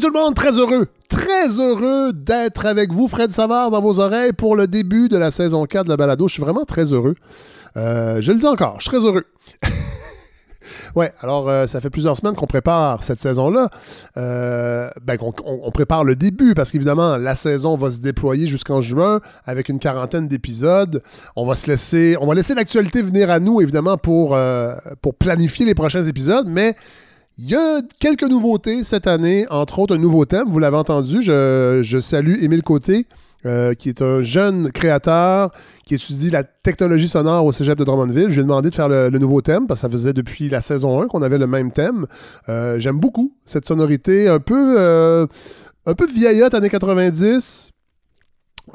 Tout le monde, très heureux, très heureux d'être avec vous, Fred Savard, dans vos oreilles pour le début de la saison 4 de la balado. Je suis vraiment très heureux. Euh, je le dis encore, je suis très heureux. ouais, alors euh, ça fait plusieurs semaines qu'on prépare cette saison-là. Euh, ben, on, prépare le début parce qu'évidemment, la saison va se déployer jusqu'en juin avec une quarantaine d'épisodes. On va se laisser, on va laisser l'actualité venir à nous, évidemment, pour, pour planifier les prochains épisodes, mais il y a quelques nouveautés cette année, entre autres un nouveau thème, vous l'avez entendu. Je, salue Émile Côté, euh, qui est un jeune créateur qui étudie la technologie sonore au cégep de Drummondville. Je lui ai demandé de faire le, nouveau thème parce que ça faisait depuis la saison 1 qu'on avait le même thème. Euh, J'aime beaucoup cette sonorité un peu, euh, un peu vieillotte, années 90.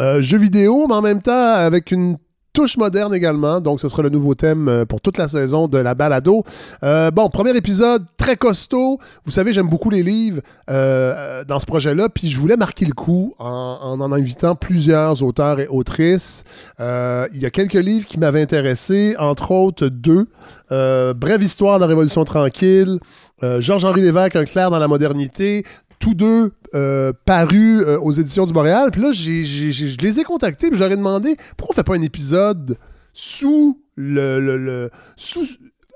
Euh, jeu vidéo, mais en même temps avec une touche moderne également. Donc, ce sera le nouveau thème euh, pour toute la saison de la balado. Euh, bon, premier épisode très costaud. Vous savez, j'aime beaucoup les livres euh, dans ce projet-là. Puis, je voulais marquer le coup en en, invitant plusieurs auteurs et autrices. Il y a quelques livres qui m'avaient intéressé, entre autres deux. Brève histoire de la Révolution tranquille. Euh, Georges-Henri Lévesque, Un clair dans la modernité. Tous deux euh, parus euh, aux éditions du Boréal. Puis là, je les ai contactés, puis je leur ai demandé pourquoi on fait pas un épisode sous le, sous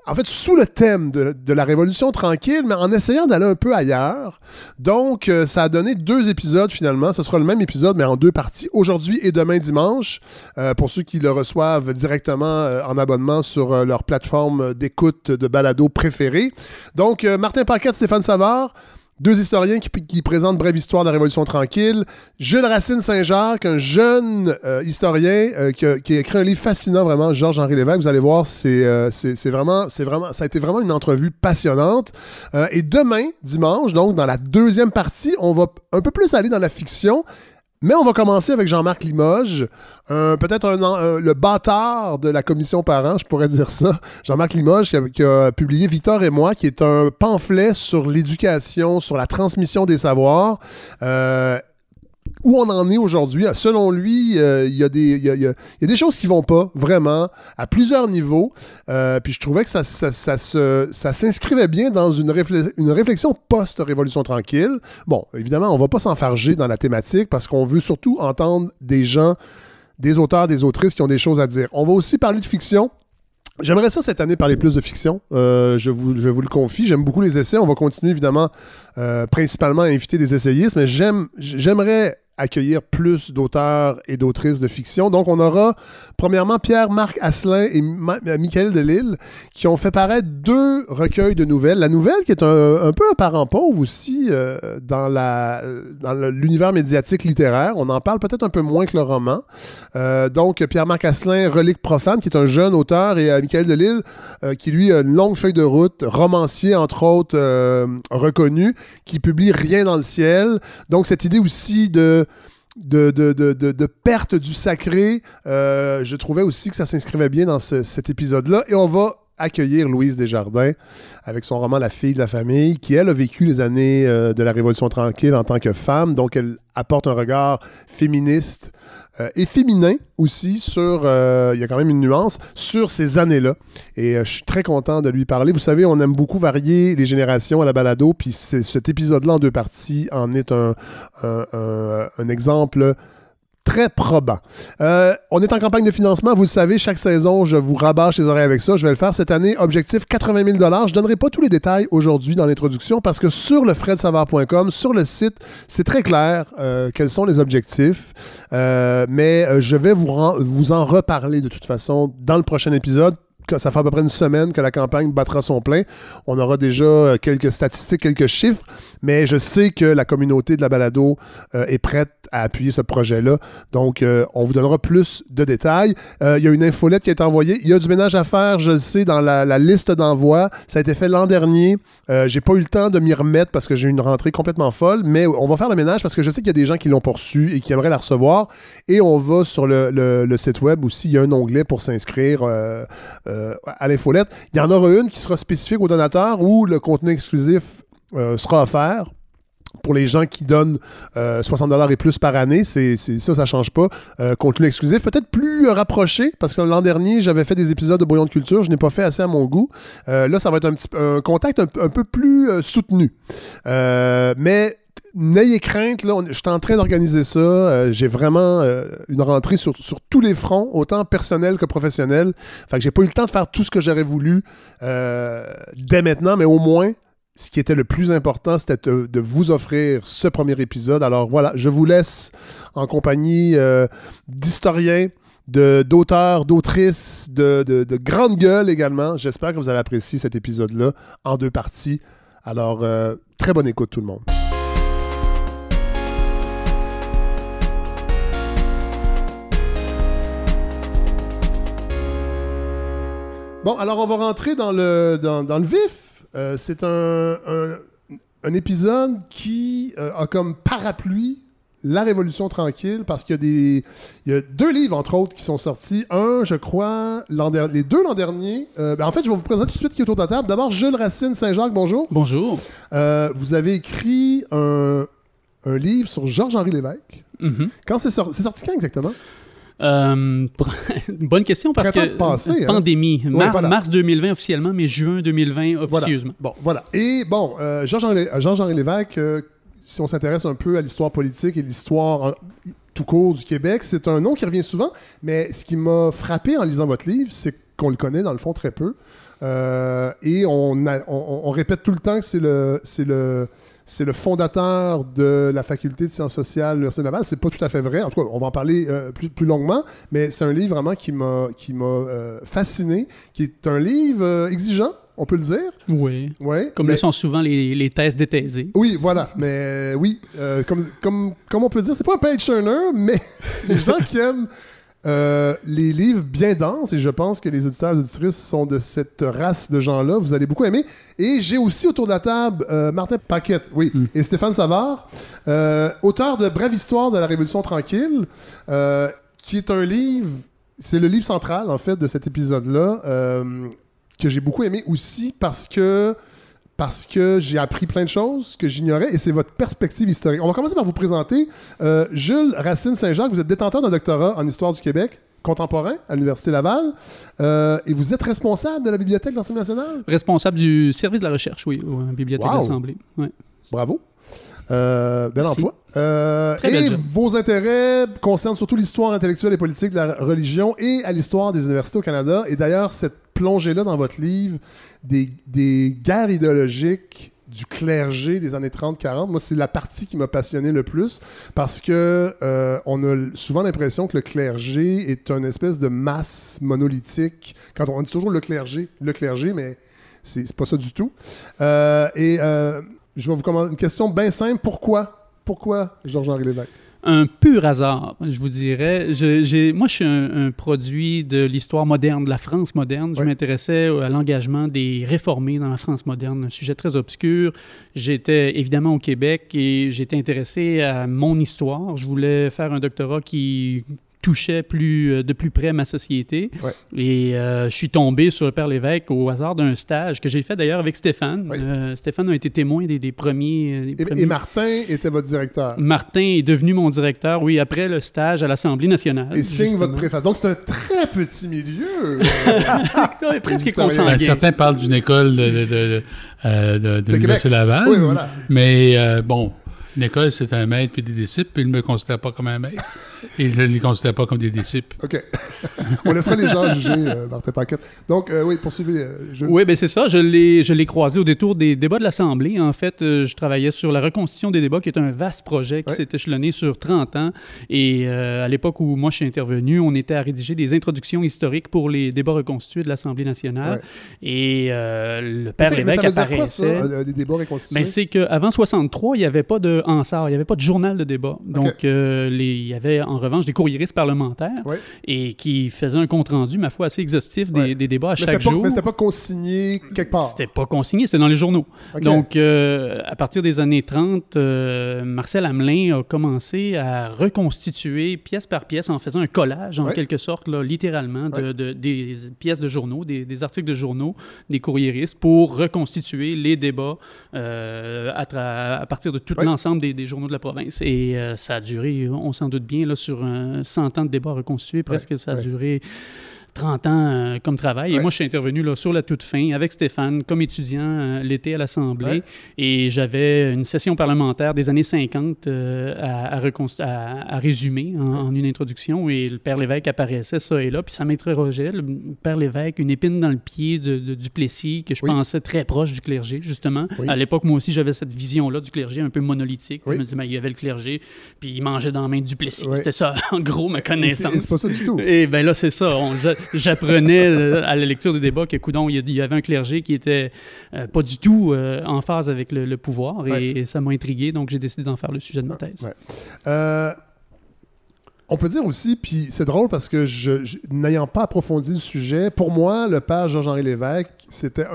en fait, sous le thème de, la Révolution tranquille, mais en essayant d'aller un peu ailleurs. Donc, euh, ça a donné deux épisodes finalement. Ce sera le même épisode, mais en deux parties, aujourd'hui et demain dimanche, pour ceux qui le reçoivent directement en abonnement sur leur plateforme d'écoute de balado préférée. Donc, Martin Paquette, Stéphane Savard, deux historiens qui, présentent Brève histoire de la Révolution tranquille. Jules Racine Saint-Jacques, un jeune euh, historien euh, qui, a, écrit un livre fascinant, vraiment, Georges-Henri Lévesque. Vous allez voir, c'est euh, vraiment, vraiment, ça a été vraiment une entrevue passionnante. Euh, et demain, dimanche, donc dans la deuxième partie, on va un peu plus aller dans la fiction. Mais on va commencer avec Jean-Marc Limoges, peut-être un, un- le bâtard de la commission parents, je pourrais dire ça. Jean-Marc Limoges qui a, qui a publié Victor et moi, qui est un pamphlet sur l'éducation, sur la transmission des savoirs. Euh, où on en est aujourd'hui. Selon lui, il y, a des- choses qui vont pas, vraiment, à plusieurs niveaux. Euh, puis je trouvais que ça, s'inscrivait bien dans une, réflexion post-Révolution tranquille. Bon, évidemment, on va pas s'enfarger dans la thématique parce qu'on veut surtout entendre des gens, des auteurs, des autrices qui ont des choses à dire. On va aussi parler de fiction. J'aimerais ça cette année parler plus de fiction. Euh, je, vous, le confie. J'aime beaucoup les essais. On va continuer évidemment euh, principalement à inviter des essayistes, mais j'aime, j'aimerais accueillir plus d'auteurs et d'autrices de fiction. Donc, on aura premièrement Pierre-Marc Asselin et euh, Michael Delille qui ont fait paraître deux recueils de nouvelles. La nouvelle qui est un, peu un parent pauvre aussi euh, dans, l'univers médiatique littéraire. On en parle peut-être un peu moins que le roman. Euh, donc, Pierre-Marc Asselin, Relique profane, qui est un jeune auteur, et Michael Delille, qui lui a une longue feuille de route, romancier entre autres reconnu, qui publie Rien dans le ciel. Donc, cette idée aussi de de, de, de, de- perte du sacré, euh, je trouvais aussi que ça s'inscrivait bien dans ce- cet épisode-là. Et on va accueillir Louise Desjardins avec son roman La fille de la famille, qui, elle, a vécu les années euh, de la Révolution tranquille en tant que femme. Donc, elle apporte un regard féministe euh, et féminin aussi sur, euh, il y a quand même une nuance, sur ces années-là. Et euh, je suis très content de lui parler. Vous savez, on aime beaucoup varier les générations à la balado, puis cet épisode-là en deux parties en est un exemple très probant. Euh, on est en campagne de financement, vous le savez, chaque saison, je vous rabâche les oreilles avec ça. Je vais le faire cette année. Objectif 80 000 Je ne donnerai pas tous les détails aujourd'hui dans l'introduction parce que sur le fredsavard.com, sur le site, c'est très clair euh, quels sont les objectifs. Euh, mais je vais vous, vous en reparler de toute façon dans le prochain épisode. Ça fait à peu près une semaine que la campagne battra son plein. On aura déjà euh, quelques statistiques, quelques chiffres, mais je sais que la communauté de la balado euh, est prête à appuyer ce projet-là. Donc, euh, on vous donnera plus de détails. Il y a une infolette qui a été envoyée. Il y a du ménage à faire, je le sais, dans la, liste d'envoi. Ça a été fait l'an dernier. J'ai pas eu le temps de m'y remettre parce que j'ai eu une rentrée complètement folle, mais on va faire le ménage parce que je sais qu'il y a des gens qui l'ont poursu et qui aimeraient la recevoir. Et on va sur le site web aussi. Il y a un onglet pour s'inscrire euh, à l'infolette. Il y en aura une qui sera spécifique aux donateurs où le contenu exclusif euh, sera offert pour les gens qui donnent euh, 60 et plus par année, c'est ça, ça change pas. Euh, contenu exclusif, peut-être plus rapproché, parce que l'an dernier, j'avais fait des épisodes de Brouillon de culture, je n'ai pas fait assez à mon goût. Là, ça va être un, petit, contact un, peu plus soutenu. Mais n'ayez crainte, là, je suis en train d'organiser ça. Euh, j'ai vraiment euh, une rentrée sur, tous les fronts, autant personnel que professionnel. Fait que j'ai pas eu le temps de faire tout ce que j'aurais voulu euh, dès maintenant, mais au moins, ce qui était le plus important, c'était de, vous offrir ce premier épisode. Alors voilà, je vous laisse en compagnie d'historiens, d'auteurs, d'autrices, de, de, de grandes gueules également. J'espère que vous allez apprécier cet épisode-là en deux parties. Alors, très bonne écoute tout le monde. Bon, alors on va rentrer dans le, dans, le vif. Euh, c'est un, un, épisode qui euh, a comme parapluie la Révolution tranquille parce qu'il y a des il y a deux livres entre autres qui sont sortis. Un, je crois, les deux l'an dernier. Euh, ben, en fait, je vais vous présenter tout de suite qui est autour de la table. D'abord, Jules Racine Saint-Jacques, bonjour. Bonjour. vous avez écrit un, un livre sur Georges-Henri Lévesque. Mm-hmm. Quand c'est sorti, c'est sorti quand exactement? Euh, bonne question parce que hein. pandémie. Mars 2020 officiellement, mais juin 2020 officieusement. Bon, voilà. Et bon, euh, Jean-Jean Lévesque, euh, si on s'intéresse un peu à l'histoire politique et l'histoire tout court du Québec, c'est un nom qui revient souvent, mais ce qui m'a frappé en lisant votre livre, c'est qu'on le connaît dans le fond très peu. et on, on, répète tout le temps que c'est le, c'est le, c'est le fondateur de la faculté de sciences sociales de l'Université Laval. C'est pas tout à fait vrai. En tout cas, on va en parler euh, plus, plus, longuement, mais c'est un livre vraiment qui m'a qui m'a euh, fasciné, qui est un livre euh, exigeant. On peut le dire. Oui. Ouais, comme le sont souvent les, les thèses détaisées. Oui, voilà. Mais oui, comme, comme, comme on peut dire, c'est pas un page turner, mais les gens qui aiment euh, les livres bien denses, et je pense que les auditeurs et auditrices sont de cette race de gens-là, vous allez beaucoup aimer. Et j'ai aussi autour de la table euh, Martin Paquette, oui, mm. et Stéphane Savard, euh, auteur de Brève histoire de la Révolution tranquille, qui est un livre, c'est le livre central en fait de cet épisode-là, que j'ai beaucoup aimé aussi parce que parce que j'ai appris plein de choses que j'ignorais et c'est votre perspective historique. On va commencer par vous présenter. Euh, Jules Racine Saint-Jacques, vous êtes détenteur d'un doctorat en histoire du Québec contemporain à l'Université Laval euh, et vous êtes responsable de la Bibliothèque de l'Assemblée nationale? Responsable du service de la recherche, oui, la Bibliothèque de l'Assemblée. Bravo. Euh, bel emploi. Euh, et vos intérêts concernent surtout l'histoire intellectuelle et politique de la religion et à l'histoire des universités au Canada. Et d'ailleurs, cette plongée-là dans votre livre des, des guerres idéologiques du clergé des années 30-40, moi, c'est la partie qui m'a passionné le plus parce que euh, on a souvent l'impression que le clergé est une espèce de masse monolithique. Quand on, dit toujours le clergé, le clergé, mais c'est pas ça du tout. Euh, et euh, je vais vous commencer une question bien simple. Pourquoi? Pourquoi Georges-Henri Lévesque? un pur hasard, je vous dirais. moi, je suis un, produit de l'histoire moderne, de la France moderne. Je m'intéressais à l'engagement des réformés dans la France moderne, un sujet très obscur. J'étais évidemment au Québec et j'étais intéressé à mon histoire. Je voulais faire un doctorat qui touchait plus, euh, de plus près ma société. Et euh, je suis tombé sur le Père Lévesque au hasard d'un stage que j'ai fait d'ailleurs avec Stéphane. Euh, Stéphane a été témoin des, premiers, et, Martin était votre directeur. Martin est devenu mon directeur, oui, après le stage à l'Assemblée nationale. Et signe votre préface. Donc c'est un très petit milieu. presque consanguin. Ben, certains parlent d'une école de, de, de, de, Laval. Oui, voilà. Mais bon, une école, c'est un maître puis des disciples, puis il ne me considère pas comme un maître. Il ne les considère pas comme des disciples. OK. On laissera les gens juger euh, dans tes paquettes. Donc, euh, oui, poursuivez. Euh, oui, bien c'est ça. Je l'ai croisé au détour des débats de l'Assemblée. En fait, je travaillais sur la reconstitution des débats, qui est un vaste projet qui s'est échelonné sur 30 ans. Et à l'époque où moi je suis intervenu, on était à rédiger des introductions historiques pour les débats reconstitués de l'Assemblée nationale. Et le père Lévesque apparaissait. Quoi, ça, des débats reconstitués? Ben, c'est qu'avant 63, il n'y avait pas de Hansard, il n'y avait pas de journal de débat. Donc, les, il y avait en revanche des courriéristes parlementaires et qui faisaient un compte-rendu, ma foi, assez exhaustif des, débats à chaque jour. mais c'était pas consigné quelque part. C'était pas consigné, c'était dans les journaux. Donc, euh, à partir des années 30, euh, Marcel Hamelin a commencé à reconstituer pièce par pièce en faisant un collage, en quelque sorte, là, littéralement, de, des pièces de journaux, des, articles de journaux, des courriéristes pour reconstituer les débats euh, à, partir de tout l'ensemble des, journaux de la province. Et ça a duré, on s'en doute bien, là, sur un 100 ans de débat reconstitué, presque, ça a duré 30 ans comme travail. Et moi, je suis intervenu là, sur la toute fin avec Stéphane comme étudiant l'été à l'Assemblée. Et j'avais une session parlementaire des années 50 à, à, résumer en, une introduction. Et le père Lévesque apparaissait, ça et là. Puis ça m'interrogeait. Le père Lévesque, une épine dans le pied de, du Plessis, que je pensais très proche du clergé, justement. À l'époque, moi aussi, j'avais cette vision-là du clergé un peu monolithique. Je me disais, il y avait le clergé, puis il mangeait dans la main du Plessis. C'était ça, en gros, ma connaissance. C'est pas ça du tout. Et bien là, c'est ça. J'apprenais euh, à la lecture des débats que, coudon, il y avait un clergé qui était euh, pas du tout euh, en phase avec le, pouvoir. Et, ça m'a intrigué, donc j'ai décidé d'en faire le sujet de ma thèse. On peut dire aussi, puis c'est drôle parce que je, n'ayant pas approfondi le sujet, pour moi, le père Georges-Henri Lévesque, c'était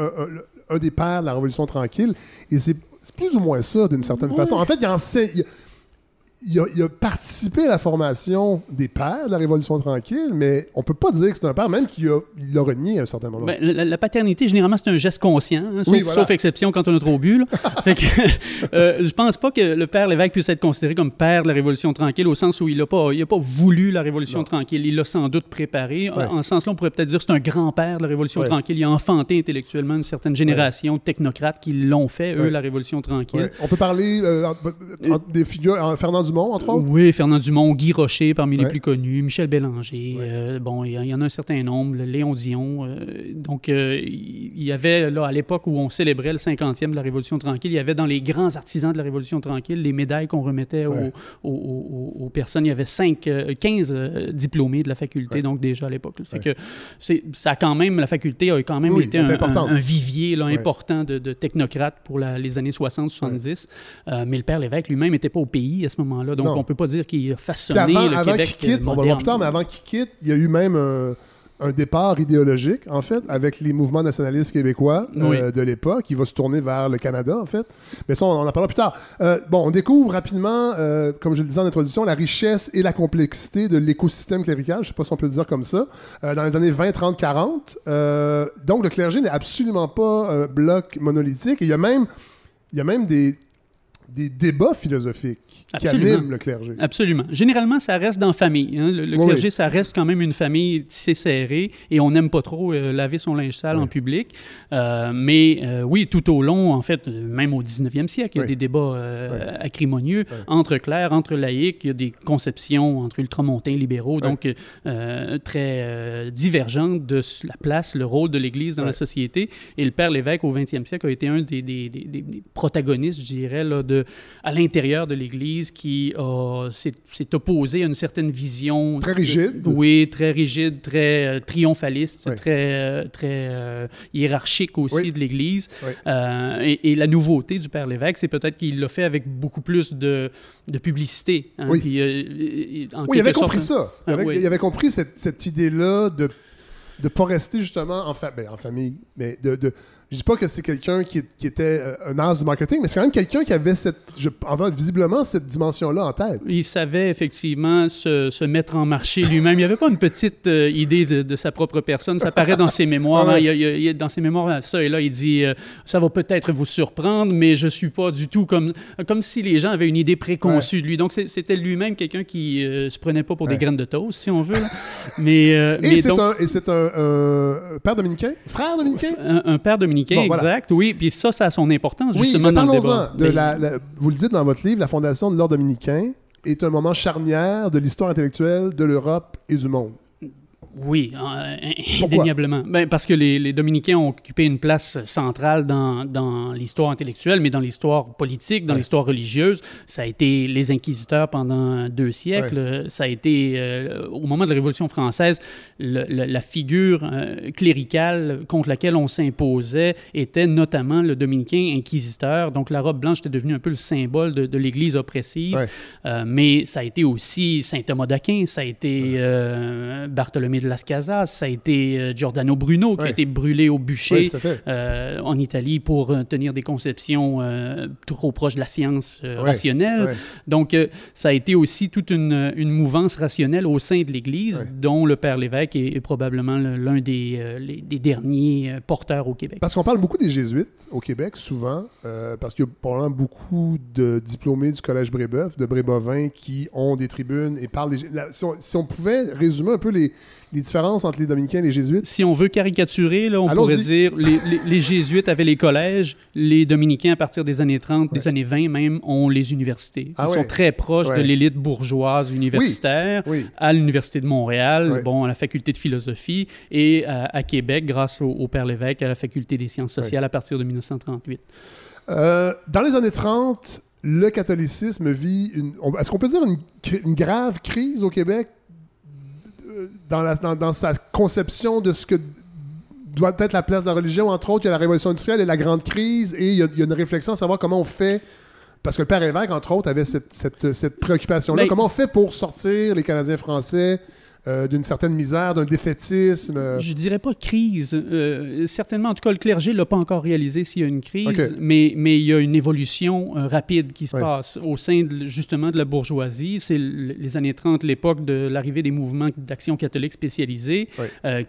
un, des pères de la Révolution tranquille. Et c'est plus ou moins ça, d'une certaine façon. En fait, il enseigne il a, participé à la formation des pères de la Révolution tranquille, mais on peut pas dire que c'est un père, même qu'il a, il renié à un certain moment. Ben, la, paternité, généralement, c'est un geste conscient, hein, sauf, exception quand on a trop bu. euh, je pense pas que le père Lévesque puisse être considéré comme père de la Révolution tranquille, au sens où il n'a pas, il a pas voulu la Révolution tranquille. Il l'a sans doute préparé. En, ce sens-là, on pourrait peut-être dire que c'est un grand-père de la Révolution tranquille. Il a enfanté intellectuellement une certaine génération de technocrates qui l'ont fait, eux, la Révolution tranquille. On peut parler euh, des figures, Fernand Dumont, entre autres? Oui, Fernand Dumont, Guy Rocher, parmi les plus connus, Michel Bélanger. Euh, bon, il y, en a un certain nombre, Léon Dion. Euh, donc, euh, il y avait, là, à l'époque où on célébrait le 50e de la Révolution tranquille, il y avait dans les grands artisans de la Révolution tranquille les médailles qu'on remettait aux, personnes. Il y avait 5, 15 diplômés de la faculté, donc déjà à l'époque. Fait que ça a quand même, la faculté a quand même été un, vivier là, important de, technocrates pour les années 60-70. mais le père Lévesque lui-même n'était pas au pays à ce moment-là. Donc, on peut pas dire qu'il a façonné le avant Québec quitte, On va le voir plus tard, mais avant qu'il quitte, il y a eu même un, départ idéologique, en fait, avec les mouvements nationalistes québécois euh, de l'époque. Il va se tourner vers le Canada, en fait. Mais ça, on en parlera plus tard. Euh, bon, on découvre rapidement, euh, comme je le disais en introduction, la richesse et la complexité de l'écosystème clérical, je sais pas si on peut le dire comme ça, dans les années 20, 30, 40. donc, le clergé n'est absolument pas un bloc monolithique. il y a même, il y a même des, des débats philosophiques qui animent le clergé. Absolument. Généralement, ça reste dans la famille. Hein. Le, clergé, ça reste quand même une famille tissée serrée et on n'aime pas trop euh, laver son linge sale en public. Euh, mais euh, oui, tout au long, en fait, même au 19e siècle, il y a des débats acrimonieux entre clercs, entre laïcs. Il y a des conceptions entre ultramontains libéraux, donc très divergentes de la place, le rôle de l'Église dans la société. Et le père Lévesque, au 20e siècle, a été un des, des, des protagonistes, je dirais, là, de à l'intérieur de l'Église qui s'est opposé à une certaine vision. Très rigide. oui, très rigide, très euh, triomphaliste, très, euh, très euh, hiérarchique aussi de l'Église. Et, la nouveauté du Père Lévesque, c'est peut-être qu'il l'a fait avec beaucoup plus de, de publicité. Hein, oui. oui, il avait compris ça. Il avait, il avait compris cette, cette idée-là de ne pas rester justement en, ben, en famille, mais de, de je dis pas que c'est quelqu'un qui, était euh, un as du marketing, mais c'est quand même quelqu'un qui avait cette, je, visiblement cette dimension-là en tête. Il savait effectivement se, mettre en marché lui-même. Il avait pas une petite euh, idée de, sa propre personne. Ça paraît dans ses mémoires. Hein. il, dans ses mémoires, ça et là, il dit euh, Ça va peut-être vous surprendre, mais je suis pas du tout comme, comme si les gens avaient une idée préconçue de lui. Donc, c'était lui-même quelqu'un qui ne se prenait pas pour des graines de toast, si on veut. Mais, et c'est un, père dominicain? Frère dominicain? Un père dominicain exact. Oui, puis ça, ça a son importance justement dans le débat. De la, vous le dites dans votre livre, la fondation de l'ordre dominicain est un moment charnière de l'histoire intellectuelle de l'Europe et du monde. Oui, euh, indéniablement. Ben, parce que les, Dominicains ont occupé une place centrale dans, dans l'histoire intellectuelle, mais dans l'histoire politique, dans l'histoire religieuse. Ça a été les inquisiteurs pendant deux siècles. Ça a été, euh, au moment de la Révolution française, la figure euh, cléricale contre laquelle on s'imposait était notamment le dominicain inquisiteur. Donc la robe blanche était devenue un peu le symbole de, l'Église oppressive. mais ça a été aussi Saint Thomas d'Aquin, ça a été Bartholomé de Las Casas, ça a été euh, Giordano Bruno qui a été brûlé au bûcher euh, en Italie pour euh, tenir des conceptions trop proches de la science rationnelle. Donc, ça a été aussi toute une, mouvance rationnelle au sein de l'Église, dont le Père Lévesque est, probablement l'un des, des, derniers porteurs au Québec. Parce qu'on parle beaucoup des Jésuites au Québec, souvent, parce qu'il y a probablement beaucoup de diplômés du Collège Brébeuf, de Brébovin, qui ont des tribunes et parlent des... si on pouvait résumer un peu les différences entre les dominicains et les jésuites? Si on veut caricaturer, là, on pourrait dire les, les, jésuites avaient les collèges, les dominicains, à partir des années 30, des années 20 même, ont les universités. Ah Ils sont très proches de l'élite bourgeoise universitaire, à l'Université de Montréal, bon, à la faculté de philosophie, et à, Québec, grâce au, Père Lévesque, à la faculté des sciences sociales à partir de 1938. Euh, dans les années 30, le catholicisme vit une. Est-ce qu'on peut dire une, grave crise au Québec? Dans, dans, sa conception de ce que doit être la place de la religion? Entre autres, il y a la révolution industrielle et la grande crise, et il y a, une réflexion à savoir comment on fait. Parce que le père évêque, entre autres, avait cette, cette, préoccupation-là. Comment on fait pour sortir les Canadiens français euh, d'une certaine misère, d'un défaitisme? Euh? Je dirais pas crise. Euh, certainement, en tout cas, le clergé ne l'a pas encore réalisé s'il y a une crise, mais, mais il y a une évolution rapide qui se passe au sein justement de la bourgeoisie. C'est les années 30, l'époque de l'arrivée des mouvements d'action catholique spécialisés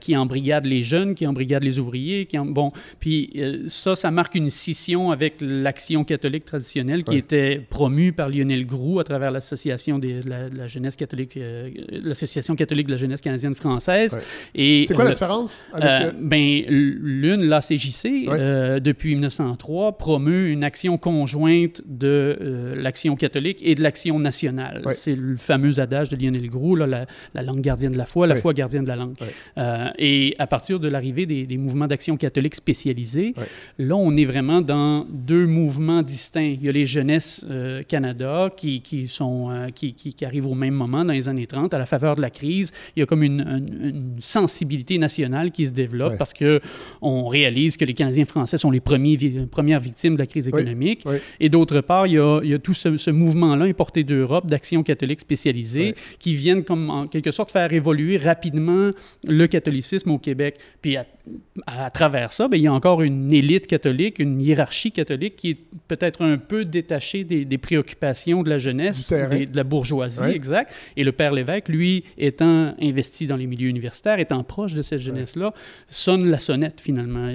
qui embrigadent les jeunes, qui embrigadent les ouvriers. Qui en, bon, puis ça, ça marque une scission avec l'action catholique traditionnelle qui était promue par Lionel Groux à travers l'association de la, jeunesse catholique, l'association catholique de la jeunesse canadienne française. Et C'est quoi la différence avec... Euh, ben, l'une, l'ACJC, euh, depuis 1903, promeut une action conjointe de euh, l'action catholique et de l'action nationale. C'est le fameux adage de Lionel Groux, là, la, langue gardienne de la foi, la foi gardienne de la langue. et à partir de l'arrivée des, mouvements d'action catholique spécialisés, là, on est vraiment dans deux mouvements distincts. Il y a les Jeunesses Canada qui, qui sont, qui, qui, qui arrivent au même moment dans les années 30, à la faveur de la crise il y a comme une, sensibilité nationale qui se développe parce que on réalise que les Canadiens français sont les premiers, premières victimes de la crise économique. Et d'autre part, il y a, tout ce, mouvement-là importé d'Europe, d'action catholique spécialisée, qui viennent comme en quelque sorte faire évoluer rapidement le catholicisme au Québec. Puis à, travers ça, bien, il y a encore une élite catholique, une hiérarchie catholique qui est peut-être un peu détachée des, préoccupations de la jeunesse, et de la bourgeoisie, exact. Et le père Lévesque, lui, étant investi dans les milieux universitaires, étant proche de cette jeunesse-là, sonne la sonnette finalement.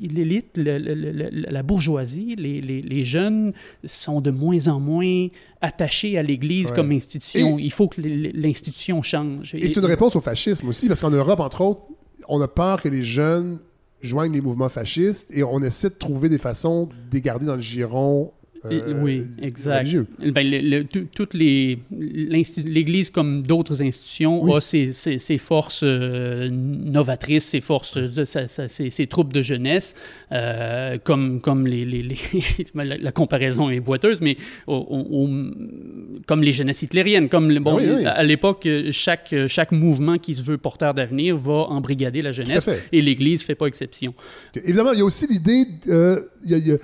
L'élite, la bourgeoisie, les, jeunes sont de moins en moins attachés à l'Église comme institution. Il faut que l'institution change. Et c'est une réponse au fascisme aussi, parce qu'en Europe, entre autres, on a peur que les jeunes joignent les mouvements fascistes et on essaie de trouver des façons de les garder dans le giron euh, oui, exact. Ben, toutes les l'Église comme d'autres institutions a ses, ses, forces euh, novatrices, ses forces, ses, ses, troupes de jeunesse, euh, comme comme les, les, la, comparaison est boiteuse, mais comme les jeunesses hitlériennes, comme bon, ah à l'époque chaque chaque mouvement qui se veut porteur d'avenir va embrigader la jeunesse et l'Église fait pas exception. Évidemment, il y a aussi l'idée, il y a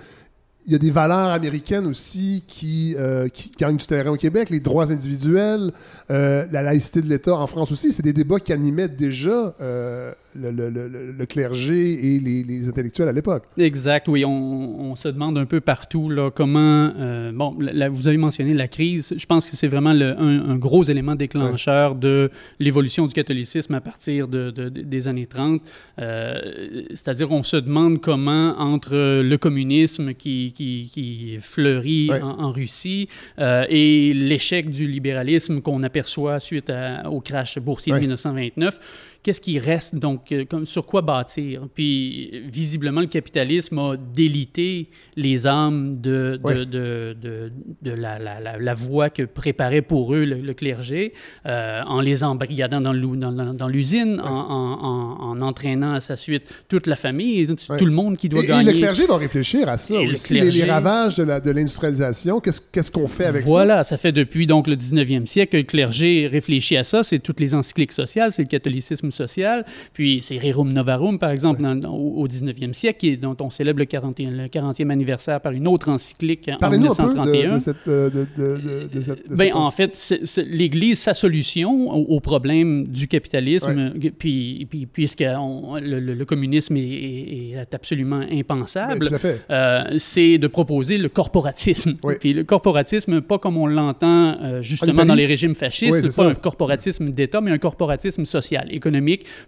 il y a des valeurs américaines aussi qui, euh, qui, gagnent du terrain au Québec, les droits individuels, euh, la laïcité de l'État en France aussi. C'est des débats qui animaient déjà euh, le, clergé et les, intellectuels à l'époque. Exact, oui. On, se demande un peu partout là, comment... Euh, bon, vous avez mentionné la crise. Je pense que c'est vraiment un, gros élément déclencheur de l'évolution du catholicisme à partir de, des années 30. Euh, c'est-à-dire, on se demande comment, entre le communisme qui, qui, fleurit en, Russie euh, et l'échec du libéralisme qu'on aperçoit suite au crash boursier de 1929, qu'est-ce qui reste, donc, euh, comme, sur quoi bâtir. Puis, visiblement, le capitalisme a délité les âmes de, de, de, de, la, la, la, voie que préparait pour eux le, clergé, euh, en les embrigadant dans l'usine, en, en, en, entraînant à sa suite toute la famille, tout le monde qui doit gagner. Et le clergé va réfléchir à ça aussi, les, ravages de l'industrialisation, qu'est-ce qu'on fait avec ça? Voilà, ça? fait depuis donc le 19e siècle que le clergé réfléchit à ça, c'est toutes les encycliques sociales, c'est le catholicisme social. Puis c'est Rerum Novarum, par exemple, au, 19e siècle, dont on célèbre le 40e, le 40e anniversaire par une autre encyclique en 1931. Un peu de, de, cette, ben, en fait, l'Église, sa solution au, problème du capitalisme, puis, puis, puisque le, communisme est, absolument impensable, ben, euh, c'est de proposer le corporatisme. Puis le corporatisme, pas comme on l'entend euh, justement dans les régimes fascistes, pas un corporatisme d'État, mais un corporatisme social, économique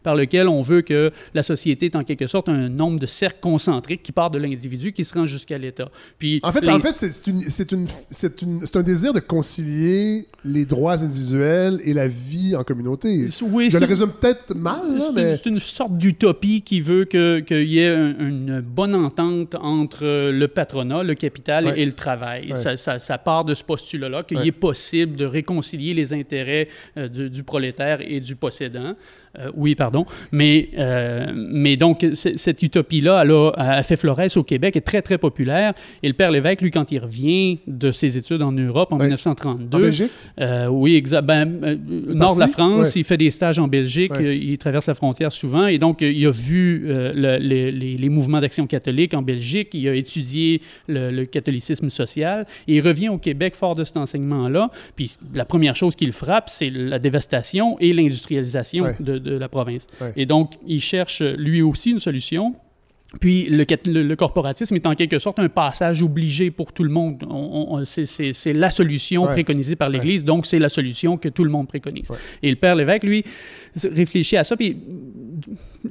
par lequel on veut que la société est en quelque sorte un nombre de cercles concentriques qui part de l'individu qui se rend jusqu'à l'État. Puis en fait, en fait c'est un désir de concilier les droits individuels et la vie en communauté. Oui, Je le résume peut-être mal, mais... C'est une sorte d'utopie qui veut qu'il y ait une bonne entente entre le patronat, le capital et le travail. Ça, ça, part de ce postulat-là, qu'il est possible de réconcilier les intérêts euh, du, du, prolétaire et du possédant. Euh, oui, pardon. Mais, euh, mais donc, cette utopie-là, elle a, fait florès au Québec, est très, très populaire. Et le père Lévesque, lui, quand il revient de ses études en Europe en 1932... En Belgique? Euh, oui, exact. Ben, nord de la France, il fait des stages en Belgique, il traverse la frontière souvent. Et donc, il a vu les, les, mouvements d'action catholique en Belgique, il a étudié le, catholicisme social. Et il revient au Québec fort de cet enseignement-là. Puis la première chose qu'il frappe, c'est la dévastation et l'industrialisation de de la province. Et donc, il cherche lui aussi une solution. Puis le, le, corporatisme est en quelque sorte un passage obligé pour tout le monde. c'est la solution préconisée par l'Église, donc c'est la solution que tout le monde préconise. Et le Père Lévesque, lui, réfléchit à ça, puis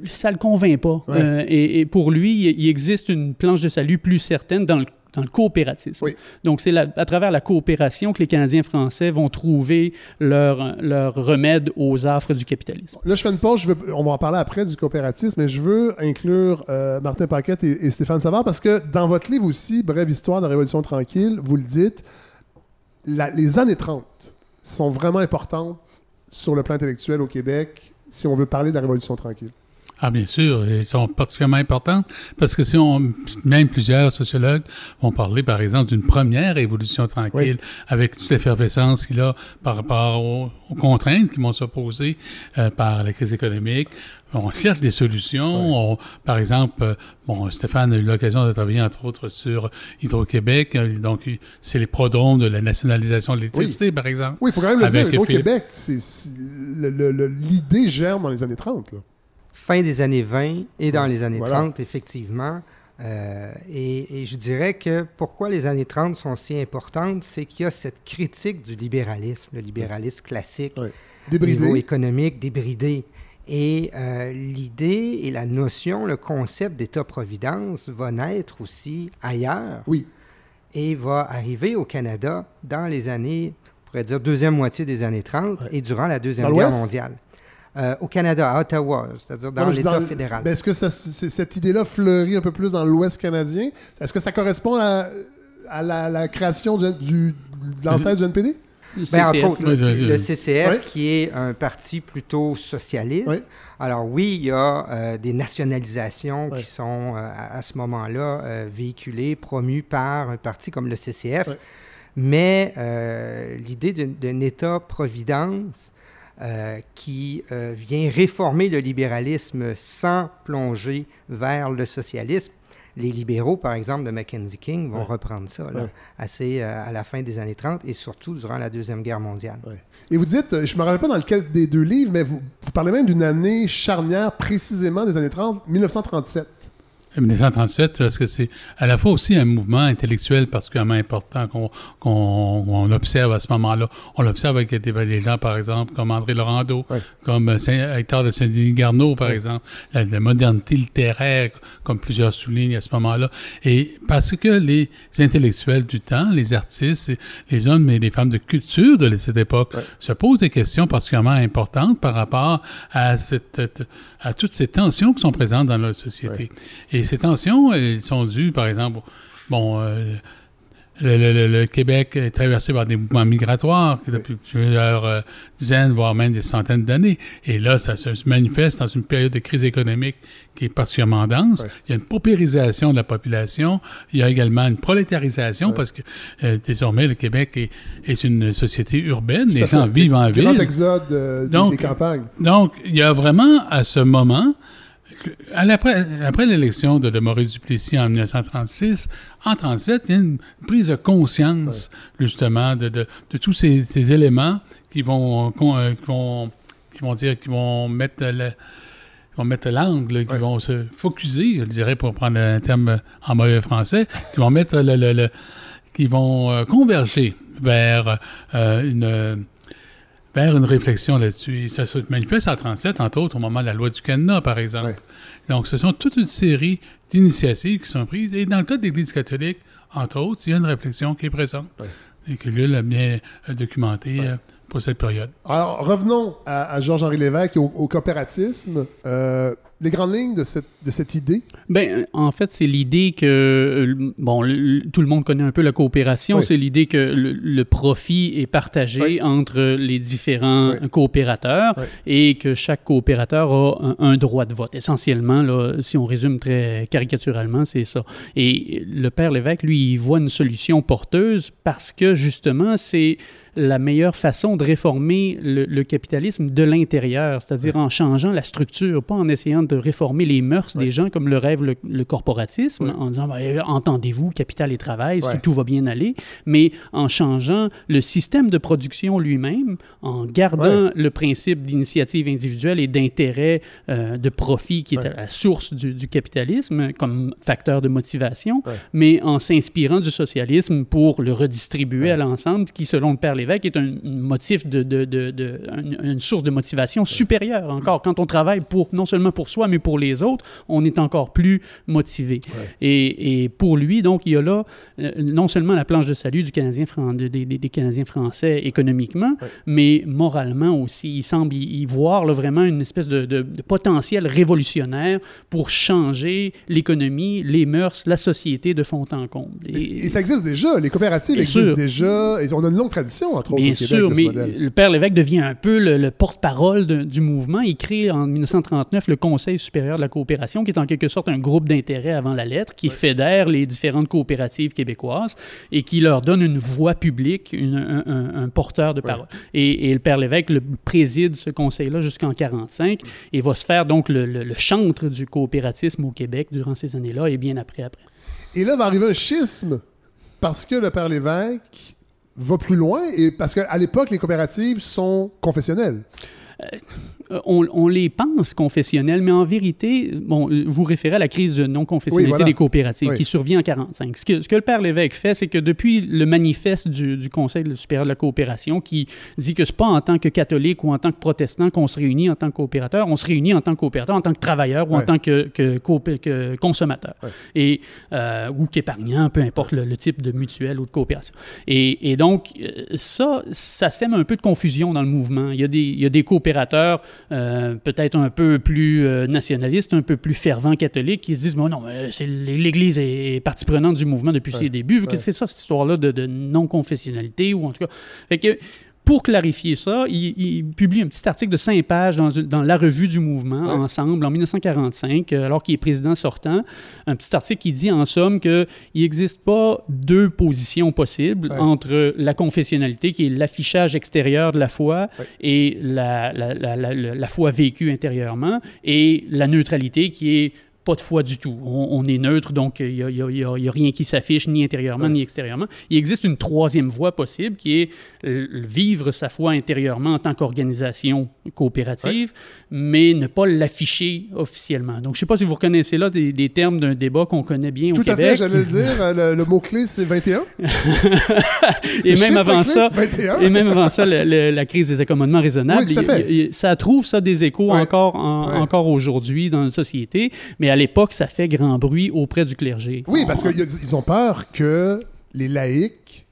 ça ne le convainc pas. Euh, et, et, pour lui, il existe une planche de salut plus certaine dans le dans le coopératisme. Donc, c'est à travers la coopération que les Canadiens français vont trouver leur, leur remède aux affres du capitalisme. Là, je fais une pause, je veux, on va en parler après du coopératisme, mais je veux inclure euh, Martin Paquette et, Stéphane Savard parce que dans votre livre aussi, Brève histoire de la Révolution tranquille, vous le dites, les années 30 sont vraiment importantes sur le plan intellectuel au Québec si on veut parler de la Révolution tranquille. Ah, bien sûr, elles sont particulièrement importantes parce que si on, même plusieurs sociologues vont parler, par exemple, d'une première évolution tranquille avec toute l'effervescence qu'il a par rapport aux, contraintes qui vont s'opposer euh, par la crise économique. On cherche des solutions. par exemple, euh, bon, Stéphane a eu l'occasion de travailler, entre autres, sur Hydro-Québec. Euh, donc, c'est les prodromes de la nationalisation de l'électricité, par exemple. Oui, il faut quand même le dire. Hydro-Québec, l'idée germe dans les années 30. Là fin des années 20 et dans les années 30, effectivement. Euh, et, je dirais que pourquoi les années 30 sont si importantes, c'est qu'il y a cette critique du libéralisme, le libéralisme classique, au niveau économique, débridé. Et euh, l'idée et la notion, le concept d'État-providence va naître aussi ailleurs. Oui. Et va arriver au Canada dans les années, on pourrait dire deuxième moitié des années 30 et durant la Deuxième Guerre mondiale. Euh, au Canada, à Ottawa, c'est-à-dire dans l'État fédéral. Ben, est-ce que cette idée-là fleurit un peu plus dans l'Ouest canadien? Est-ce que ça correspond à, la, création du, du, de l'ancêtre du NPD? Ben, entre autres, le, CCF, qui est un parti plutôt socialiste. Alors oui, il y a euh, des nationalisations qui sont euh, à, ce moment-là véhiculées, promues par un parti comme le CCF. Mais l'idée d'un État-providence euh, qui euh, vient réformer le libéralisme sans plonger vers le socialisme. Les libéraux, par exemple, de Mackenzie King, vont reprendre ça assez euh, à la fin des années 30 et surtout durant la Deuxième Guerre mondiale. Et vous dites, je ne me rappelle pas dans lequel des deux livres, mais vous, vous parlez même d'une année charnière précisément des années 30, 1937. 1937, parce que c'est à la fois aussi un mouvement intellectuel particulièrement important qu'on observe à ce moment-là. On l'observe avec des, gens, par exemple, comme André Laurando, comme euh, Hector de Saint-Denis Garneau, par exemple, la, modernité littéraire, comme plusieurs soulignent à ce moment-là. Et parce que les intellectuels du temps, les artistes, les hommes et les femmes de culture de cette époque se posent des questions particulièrement importantes par rapport à, cette, à toutes ces tensions qui sont présentes dans notre société. Et ces tensions, elles sont dues, par exemple, bon, euh, le, Québec est traversé par des mouvements migratoires depuis plusieurs euh, dizaines, voire même des centaines d'années. Et là, ça se manifeste dans une période de crise économique qui est particulièrement dense. Il y a une paupérisation de la population. Il y a également une prolétarisation parce que euh, désormais, le Québec est, une société urbaine. Les gens vivent en ville. Grand exode des campagnes. Donc, il y a vraiment, à ce moment, après, l'élection de, Maurice Duplessis en 1936, en 1937, il y a une prise de conscience, justement, de, tous ces, éléments qui vont, euh, qui vont, qui vont dire, qui vont mettre le, vont mettre l'angle, qui vont se focuser, je dirais, pour prendre un terme en mauvais français, qui vont mettre le, qui vont euh, converger vers euh, une vers une réflexion là-dessus. Ça se manifeste en 37, entre autres, au moment de la loi du Canada, par exemple. Donc, ce sont toute une série d'initiatives qui sont prises. Et dans le cas de l'Église catholique, entre autres, il y a une réflexion qui est présente et que lui a bien euh, documentée euh, pour cette période. Alors, revenons à, Georges-Henri Lévesque et au, coopératisme. Euh, les grandes lignes de cette, de cette idée? Ben, en fait, c'est l'idée que, euh, bon, tout le monde connaît un peu la coopération, c'est l'idée que le, profit est partagé entre les différents coopérateurs et que chaque coopérateur a un, droit de vote. Essentiellement, là, si on résume très caricaturalement, c'est ça. Et le père Lévesque, lui, il voit une solution porteuse parce que, justement, c'est la meilleure façon de réformer le, capitalisme de l'intérieur, c'est-à-dire en changeant la structure, pas en essayant de réformer les mœurs des gens comme le rêve le, corporatisme, en disant ben, entendez-vous, capital et travail, tout va bien aller, mais en changeant le système de production lui-même, en gardant le principe d'initiative individuelle et d'intérêt euh, de profit qui est à la source du, capitalisme comme facteur de motivation, mais en s'inspirant du socialisme pour le redistribuer à l'ensemble, qui selon le père Lévesque est un, motif de, de, de, une, source de motivation supérieure encore. Quand on travaille pour non seulement pour soi, mais pour les autres, on est encore plus motivé. Et, et, pour lui, donc, il y a là euh, non seulement la planche de salut du Canadien, des, des, Canadiens français économiquement, mais moralement aussi. Il semble y, voir là, vraiment une espèce de, potentiel révolutionnaire pour changer l'économie, les mœurs, la société de fond en comble. Et, ça existe déjà. Les coopératives existent déjà. Et on a une longue tradition, entre autres, Bien sûr, mais le père Lévesque devient un peu le, porte-parole du mouvement. Il crée en 1939 le Conseil supérieur de la coopération, qui est en quelque sorte un groupe d'intérêt avant la lettre, qui fédère les différentes coopératives québécoises et qui leur donne une voix publique, un, porteur de parole. Et, le père Lévesque le préside ce conseil-là jusqu'en 1945 et va se faire donc le, chantre du coopératisme au Québec durant ces années-là et bien après après. Et là va arriver un schisme parce que le père Lévesque va plus loin et parce qu'à l'époque, les coopératives sont confessionnelles. Euh, on, les pense confessionnels, mais en vérité, bon, vous référez à la crise de non-confessionnalité des coopératives qui survient en 1945. Ce que, ce que, le père Lévesque fait, c'est que depuis le manifeste du, Conseil supérieur de la coopération qui dit que ce n'est pas en tant que catholique ou en tant que protestant qu'on se réunit en tant que coopérateur, on se réunit en tant que coopérateur, en tant que travailleur ou en tant que, que, consommateur et, euh, ou qu'épargnant, peu importe le, type de mutuelle ou de coopération. Et, et, donc, euh, ça, ça sème un peu de confusion dans le mouvement. Il y a des, il y a des coopérateurs euh, peut-être un peu plus euh, nationaliste, un peu plus fervent catholique, qui se disent, bon, non, c'est l'Église est partie prenante du mouvement depuis ses débuts. C'est ça, cette histoire-là de, de non-confessionnalité, ou en tout cas. Fait que pour clarifier ça, il, publie un petit article de cinq pages dans, la revue du mouvement, Ensemble, en 1945, euh, alors qu'il est président sortant. Un petit article qui dit, en somme, qu'il n'existe pas deux positions possibles entre la confessionnalité, qui est l'affichage extérieur de la foi, et la, la, foi vécue intérieurement, et la neutralité, qui est pas de foi du tout. On, est neutre, donc il n'y a, rien qui s'affiche ni intérieurement ni extérieurement. Il existe une troisième voie possible qui est vivre sa foi intérieurement en tant qu'organisation coopérative, mais ne pas l'afficher officiellement. Donc, je ne sais pas si vous reconnaissez là des, termes d'un débat qu'on connaît bien Tout au Québec. Tout à fait, j'allais le dire. Euh, le, mot-clé, c'est 21. et, même avant ça, et même avant ça, la crise des accommodements raisonnables, ça trouve ça des échos encore, encore aujourd'hui dans la société, mais à l'époque, ça fait grand bruit auprès du clergé. Oui, parce qu'ils ont peur que les laïcs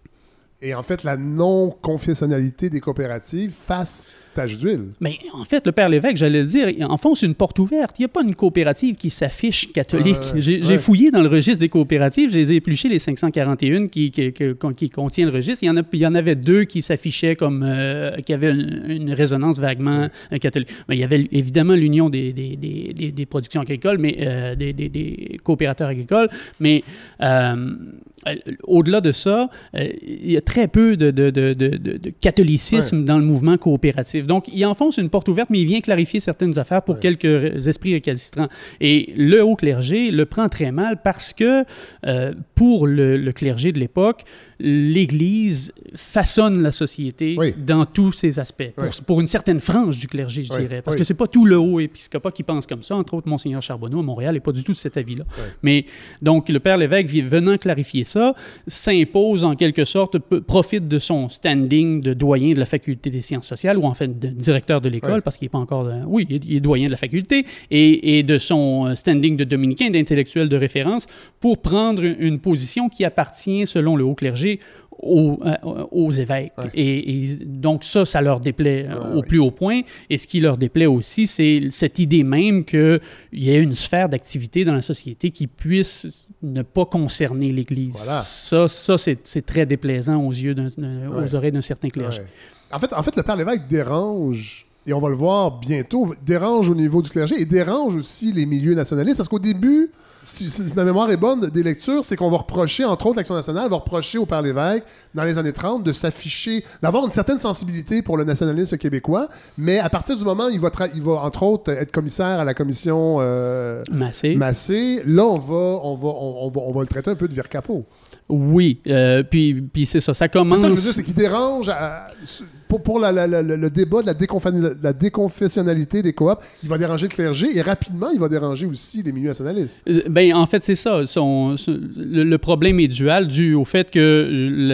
et en fait la non-confessionnalité des coopératives fassent d'huile. Mais en fait, le père Lévesque, j'allais le dire, enfonce une porte ouverte. Il n'y a pas une coopérative qui s'affiche catholique. j'ai fouillé dans le registre des coopératives, j'ai épluché les 541 qui, qui, qui, contient le registre. Il y en, a, il y en avait deux qui s'affichaient comme euh, qui avaient une, résonance vaguement euh, catholique. il y avait évidemment l'Union des, des, des, des, productions agricoles, mais euh, des, coopérateurs agricoles, mais au-delà de ça, il y a très peu de, de, de, de catholicisme dans le mouvement coopératif Donc, il enfonce une porte ouverte, mais il vient clarifier certaines affaires pour quelques esprits récalcitrants. Et le haut clergé le prend très mal parce que euh, pour le, clergé de l'époque, l'Église façonne la société dans tous ses aspects, pour, une certaine frange du clergé, je dirais. Parce que c'est pas tout le haut épiscopat qui pense comme ça. Entre autres, Monseigneur Charbonneau à Montréal n'est pas du tout de cet avis-là. Mais donc, le père l'évêque, venant clarifier ça, s'impose en quelque sorte, profite de son standing de doyen de la faculté des sciences sociales, ou en fait de directeur de l'école, parce qu'il n'est pas encore... oui, il est doyen de la faculté, et, et de son standing de dominicain, d'intellectuel de référence, pour prendre une position qui appartient, selon le haut clergé, aux, euh, aux, évêques. Et, donc ça, ça leur déplaît euh, au plus haut point. Et ce qui leur déplaît aussi, c'est cette idée même qu'il y ait une sphère d'activité dans la société qui puisse ne pas concerner l'Église. Ça, ça c'est très déplaisant aux yeux, aux oreilles d'un certain clergé. En fait, en fait, le Père l'évêque dérange et on va le voir bientôt, dérange au niveau du clergé et dérange aussi les milieux nationalistes parce qu'au début, si, ma mémoire est bonne, des lectures, c'est qu'on va reprocher, entre autres, l'Action nationale, va reprocher au Père Lévesque, dans les années 30, de s'afficher, d'avoir une certaine sensibilité pour le nationalisme québécois, mais à partir du moment où il va, il va entre autres, être commissaire à la commission euh, Massé. Massé, là, on va, on, va, on, va, on va le traiter un peu de vire capot. Oui, euh, puis, puis c'est ça, ça commence... C'est ça que je veux dire, c'est qu'il dérange pour, pour la, le débat de la, la, déconfessionnalité des coops, il va déranger le clergé et rapidement, il va déranger aussi les milieux nationalistes. Euh, ben, en fait, c'est ça. Son, le, problème est dual, dû au fait que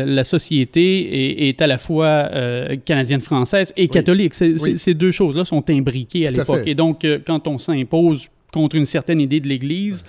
la, société est, à la fois euh, canadienne-française et catholique. Ces deux choses-là sont imbriquées à l'époque. Et donc, quand on s'impose contre une certaine idée de l'Église,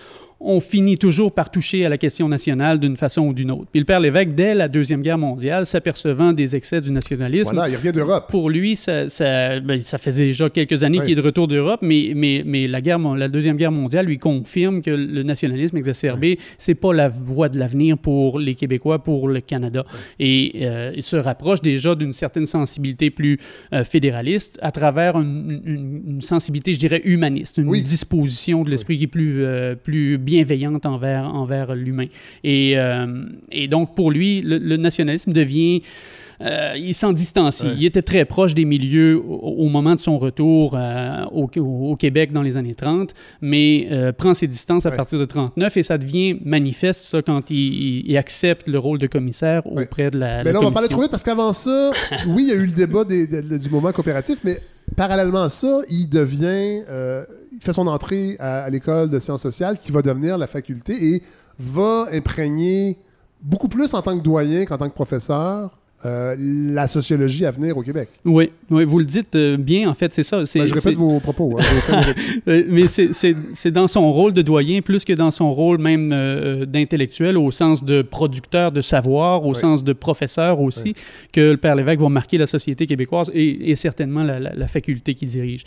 on finit toujours par toucher à la question nationale d'une façon ou d'une autre. Puis le père Lévesque, dès la Deuxième Guerre mondiale, s'apercevant des excès du nationalisme... Voilà, il revient d'Europe. Pour lui, ça, ça, ben, ça, faisait déjà quelques années qu'il est de retour d'Europe, mais, mais, mais la, guerre, la Deuxième Guerre mondiale lui confirme que le nationalisme exacerbé, c'est pas la voie de l'avenir pour les Québécois, pour le Canada. Et euh, il se rapproche déjà d'une certaine sensibilité plus euh, fédéraliste à travers une, sensibilité, je dirais, humaniste, une disposition de l'esprit qui est plus, euh, plus bienveillante envers, envers l'humain. Et, euh, et, donc, pour lui, le, nationalisme devient... Euh, il s'en distancie. Il était très proche des milieux au, moment de son retour euh, au, Québec dans les années 30, mais prend ses distances à partir de 39 et ça devient manifeste ça, quand il, accepte le rôle de commissaire auprès de la. Mais là, on va pas le trouver parce qu'avant ça, oui, il y a eu le débat du moment coopératif, mais parallèlement à ça, il devient il fait son entrée à, l'école de sciences sociales qui va devenir la faculté et va imprégner beaucoup plus en tant que doyen qu'en tant que professeur euh, la sociologie à venir au Québec. Oui, oui vous le dites euh, bien, en fait, c'est ça. Ben, je répète vos propos. Hein, euh, mais c'est dans son rôle de doyen plus que dans son rôle même d'intellectuel, au sens de producteur de savoir, au sens de professeur aussi, que le Père Lévesque va marquer la société québécoise et, et certainement la, faculté qu'il dirige.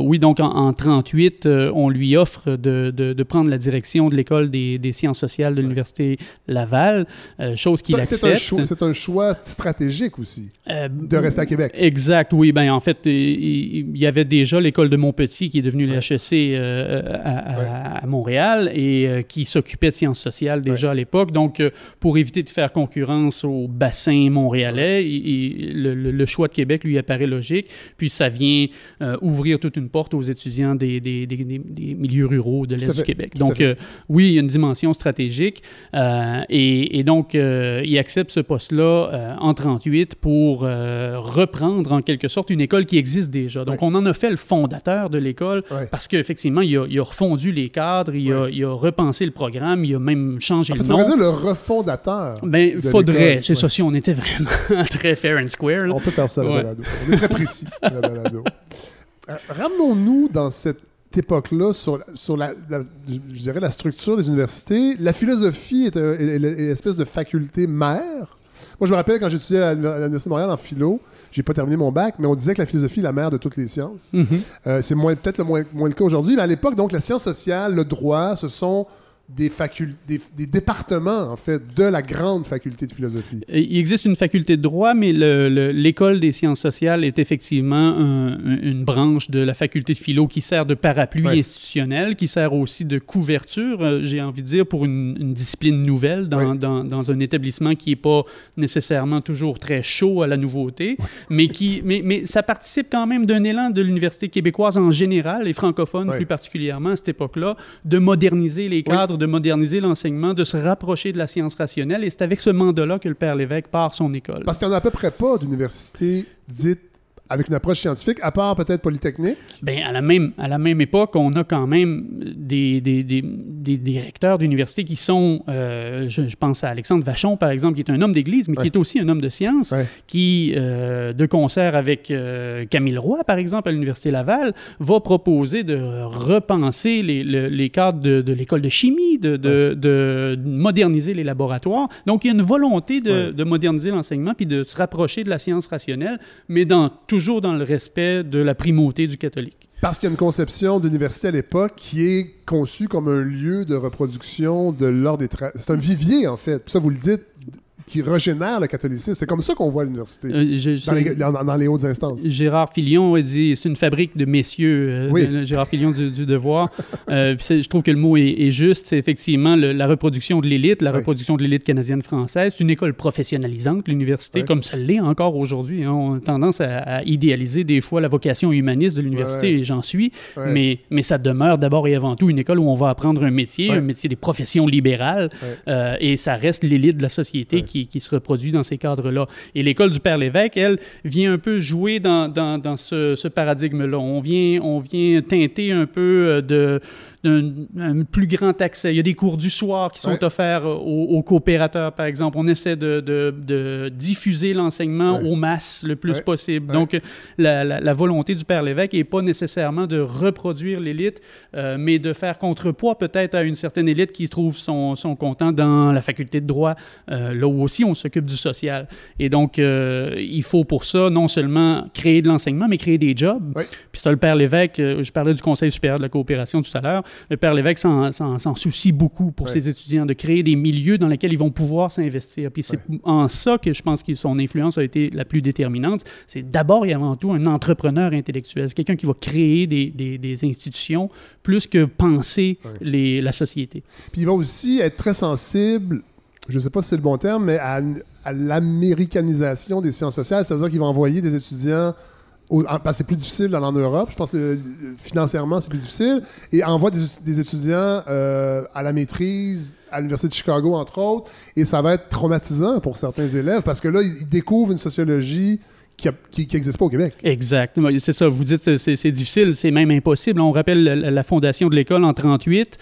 oui, donc en, 1938, on lui offre de, de, prendre la direction de l'École des, des, sciences sociales de l'Université Laval, chose qu'il accepte. C'est un choix stratégique aussi euh, de rester à Québec. Exact, oui. Ben, en fait, il, y avait déjà l'école de Montpetit qui est devenue l'HEC euh, à, Montréal et euh, qui s'occupait de sciences sociales déjà à l'époque. Donc, pour éviter de faire concurrence au bassin montréalais, le, choix de Québec lui apparaît logique. Puis, ça vient ouvrir toute une porte aux étudiants des, des, milieux ruraux de l'Est du Québec. Donc, oui, il y a une dimension stratégique. Et, et, donc, il accepte ce poste-là euh, en 38 pour euh, reprendre en quelque sorte une école qui existe déjà. Donc, on en a fait le fondateur de l'école parce qu'effectivement, il, il, a refondu les cadres, il, a, il, a, repensé le programme, il a même changé le nom. dire le refondateur. Ben, faudrait. C'est ça, si on était vraiment très fair and square. On peut faire ça, la balado. On est très précis, la balado. Euh, ramenons-nous dans cette époque-là sur, sur la, je dirais la structure des universités. La philosophie est, une espèce de faculté mère moi, je me rappelle quand j'étudiais à l'Université de Montréal en philo, j'ai pas terminé mon bac, mais on disait que la philosophie est la mère de toutes les sciences. Mhm. Euh, c'est peut-être le moins, moins, le cas aujourd'hui, mais à l'époque, donc, la science sociale, le droit, ce sont des, des, des, départements, en fait, de la grande faculté de philosophie. Il existe une faculté de droit, mais l'école des sciences sociales est effectivement une branche de la faculté de philo qui sert de parapluie institutionnel, qui sert aussi de couverture, euh, j'ai envie de dire, pour une, discipline nouvelle dans, dans, dans, un établissement qui n'est pas nécessairement toujours très chaud à la nouveauté, mais, qui, mais, mais ça participe quand même d'un élan de l'université québécoise en général, et francophone plus particulièrement à cette époque-là, de moderniser les cadres de moderniser l'enseignement, de se rapprocher de la science rationnelle. Et c'est avec ce mandat-là que le Père Lévesque part son école. Parce qu'il n'y en a à peu près pas d'université dite avec une approche scientifique, à part peut-être Polytechnique? Bien, à la même, à la même époque, on a quand même des, des, des, des directeurs d'universités qui sont, euh, je, pense à Alexandre Vachon, par exemple, qui est un homme d'église, mais qui est aussi un homme de science, qui, euh, de concert avec euh, Camille Roy, par exemple, à l'Université Laval, va proposer de repenser les, les cadres de, de l'école de chimie, de, de, de, moderniser les laboratoires. Donc, il y a une volonté de, de moderniser l'enseignement puis de se rapprocher de la science rationnelle, mais dans tout toujours dans le respect de la primauté du catholique. Parce qu'il y a une conception d'université à l'époque qui est conçue comme un lieu de reproduction de l'ordre des... C'est un vivier, en fait. ça, vous le dites qui régénère le catholicisme. C'est comme ça qu'on voit l'université, euh, dans, les hautes instances. Gérard Filion a dit c'est une fabrique de messieurs, euh, oui. Gérard Filion du, Devoir. euh, je trouve que le mot est, juste. C'est effectivement la reproduction de l'élite, la reproduction de l'élite canadienne-française. C'est une école professionnalisante, l'université, comme ça l'est encore aujourd'hui. Hein. On a tendance à, idéaliser des fois la vocation humaniste de l'université, et j'en suis, mais, mais ça demeure d'abord et avant tout une école où on va apprendre un métier, un métier des professions libérales, et ça reste l'élite de la société qui qui, se reproduit dans ces cadres-là. Et l'école du Père Lévesque, elle, vient un peu jouer dans, dans, ce, ce paradigme-là. On vient, on vient teinter un peu euh, d'un plus grand accès. Il y a des cours du soir qui sont offerts aux, coopérateurs, par exemple. On essaie de, de, diffuser l'enseignement aux masses le plus possible. Donc, la, la, volonté du Père Lévesque n'est pas nécessairement de reproduire l'élite, euh, mais de faire contrepoids peut-être à une certaine élite qui trouve son, son content dans la faculté de droit, euh, là où aussi on s'occupe du social. Et donc, euh, il faut pour ça non seulement créer de l'enseignement, mais créer des jobs. Puis ça, le Père Lévesque, je parlais du Conseil supérieur de la coopération tout à l'heure, le Père Lévesque s'en soucie beaucoup pour ses étudiants, de créer des milieux dans lesquels ils vont pouvoir s'investir. Puis c'est en ça que je pense que son influence a été la plus déterminante. C'est d'abord et avant tout un entrepreneur intellectuel. C'est quelqu'un qui va créer des, des, institutions plus que penser les, la société. Puis il va aussi être très sensible, je ne sais pas si c'est le bon terme, mais à, à l'américanisation des sciences sociales, c'est-à-dire qu'il va envoyer des étudiants c'est plus difficile d'aller en Europe. Je pense que financièrement, c'est plus difficile. Et envoie des, des étudiants euh, à la maîtrise à l'Université de Chicago, entre autres. Et ça va être traumatisant pour certains élèves parce que là, ils découvrent une sociologie qui n'existe pas au Québec. Exact. C'est ça. Vous dites que c'est difficile, c'est même impossible. On rappelle la, fondation de l'école en 38,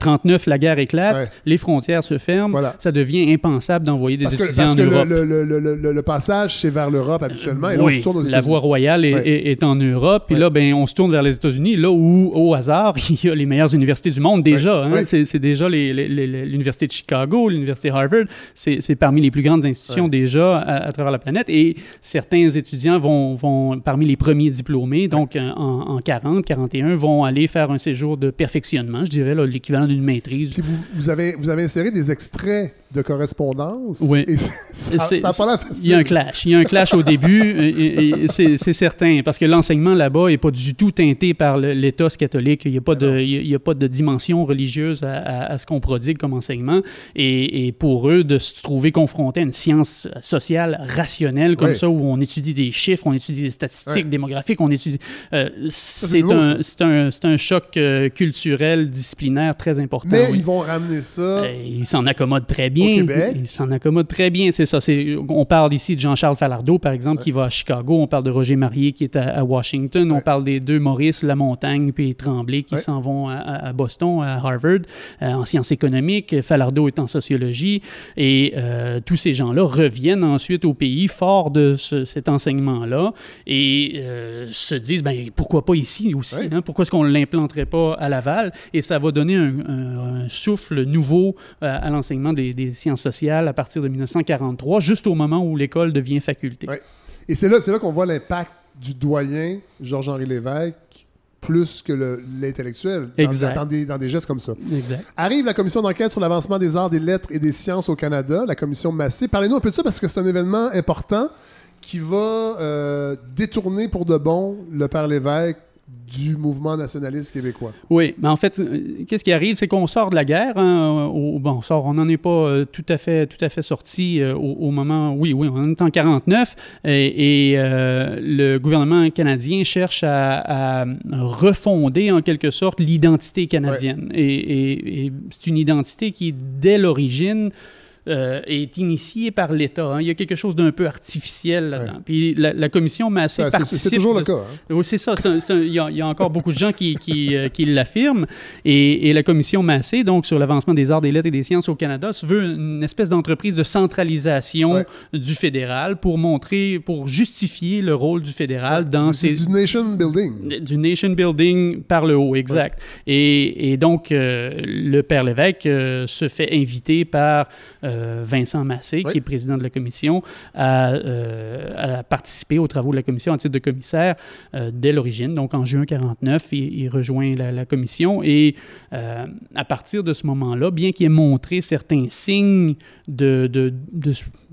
39, euh, la guerre éclate, les frontières se ferment. Ça devient impensable d'envoyer des étudiants parce que en Europe. Le, le, le, passage, c'est vers l'Europe habituellement. Et là, on se tourne aux la voie royale est, en Europe. Puis là, ben, on se tourne vers les États-Unis, là où, au hasard, il y a les meilleures universités du monde déjà. Hein. C'est déjà l'Université de Chicago, l'Université Harvard. C'est parmi les plus grandes institutions déjà à, à, travers la planète. Et certains étudiants vont, vont, parmi les premiers diplômés, donc en, en, 40, 41, vont aller faire un séjour de perfectionnement, je dirais, l'équivalent d'une maîtrise. Puis vous, vous, avez, vous avez inséré des extraits de correspondance. Oui. ça n'a pas Il y a un clash. Il y a un clash au début, c'est certain, parce que l'enseignement là-bas n'est pas du tout teinté par l'éthos catholique. Il n'y a, pas de, il y a pas de dimension religieuse à, ce qu'on prodigue comme enseignement. Et, et, pour eux, de se trouver confrontés à une science sociale rationnelle comme ça, où on étudie des chiffres, on étudie des statistiques démographiques, on étudie... Euh, c'est un, un, un, choc euh, culturel, disciplinaire très important. Mais ils vont ramener ça... Euh, ils s'en accommodent très bien il s'en accommode très bien, c'est ça. On parle ici de Jean-Charles Falardeau, par exemple, qui va à Chicago. On parle de Roger Marier, qui est à, Washington. On parle des deux Maurice Lamontagne puis Tremblay, qui s'en vont à, Boston, à Harvard, euh, en sciences économiques. Falardeau est en sociologie. Et euh, tous ces gens-là reviennent ensuite au pays fort de cet enseignement-là et euh, se disent, ben, pourquoi pas ici aussi? Hein? Pourquoi est-ce qu'on ne l'implanterait pas à Laval? Et ça va donner un, souffle nouveau à l'enseignement des, des sciences sociales à partir de 1943, juste au moment où l'école devient faculté. Et c'est là, là qu'on voit l'impact du doyen Georges-Henri Lévesque plus que l'intellectuel dans, dans, des, dans, des, gestes comme ça. Exact. Arrive la commission d'enquête sur l'avancement des arts, des lettres et des sciences au Canada, la commission Massé. Parlez-nous un peu de ça parce que c'est un événement important qui va euh, détourner pour de bon le Père Lévesque du mouvement nationaliste québécois. Oui, mais en fait, euh, qu'est-ce qui arrive, c'est qu'on sort de la guerre. Hein, bon, on sort, on n'en est pas euh, tout à fait, tout à fait sorti euh, au, moment. Oui, oui, on est en 49 et, le gouvernement canadien cherche à, refonder en quelque sorte l'identité canadienne. Et, et c'est une identité qui, dès l'origine, euh, est initié par l'État. Hein. Il y a quelque chose d'un peu artificiel là-dedans. Puis la, commission Massé participe... C'est toujours le cas. Hein. Oui, c'est ça. il, y a, encore beaucoup de gens qui, qui, euh, qui l'affirment. Et, et, la commission Massé, donc sur l'avancement des arts, des lettres et des sciences au Canada, se veut une espèce d'entreprise de centralisation du fédéral pour montrer, pour justifier le rôle du fédéral dans ces... Du nation building. Du nation building par le haut, exact. Et, et, donc, euh, le père Lévesque se fait inviter par euh, Vincent Massé, qui est président de la commission, a, euh, participé aux travaux de la commission en titre de commissaire euh, dès l'origine. Donc en juin 49, il, rejoint la, commission et à partir de ce moment-là, bien qu'il ait montré certains signes de, de,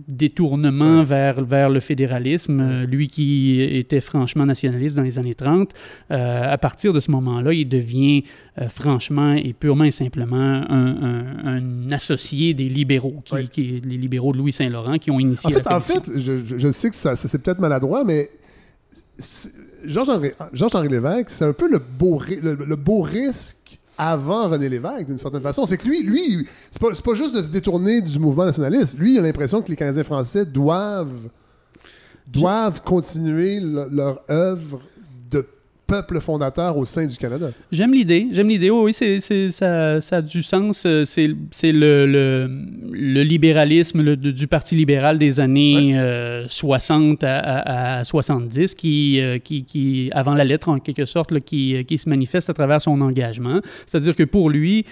détournement vers, vers le fédéralisme, lui qui était franchement nationaliste dans les années 30, à partir de ce moment-là, il devient franchement et purement et simplement un, un associé des libéraux qui, les libéraux de Louis Saint-Laurent, qui ont initié en fait, En fait, je, sais que ça, c'est peut-être maladroit, mais Georges-Henri Lévesque, c'est un peu le beau, le, beau risque avant René Lévesque, d'une certaine façon. C'est que lui, lui c'est pas, pas, juste de se détourner du mouvement nationaliste. Lui, il a l'impression que les Canadiens français doivent, doivent continuer leur œuvre peuple fondateur au sein du Canada. J'aime l'idée. J'aime l'idée. oui, c'est, ça, ça, a du sens. Euh, c'est, c'est le, le, le, libéralisme du Parti libéral des années 60 euh, à, à, 70 qui, euh, qui, qui, avant la lettre en quelque sorte, qui, qui se manifeste à travers son engagement. C'est-à-dire que pour lui,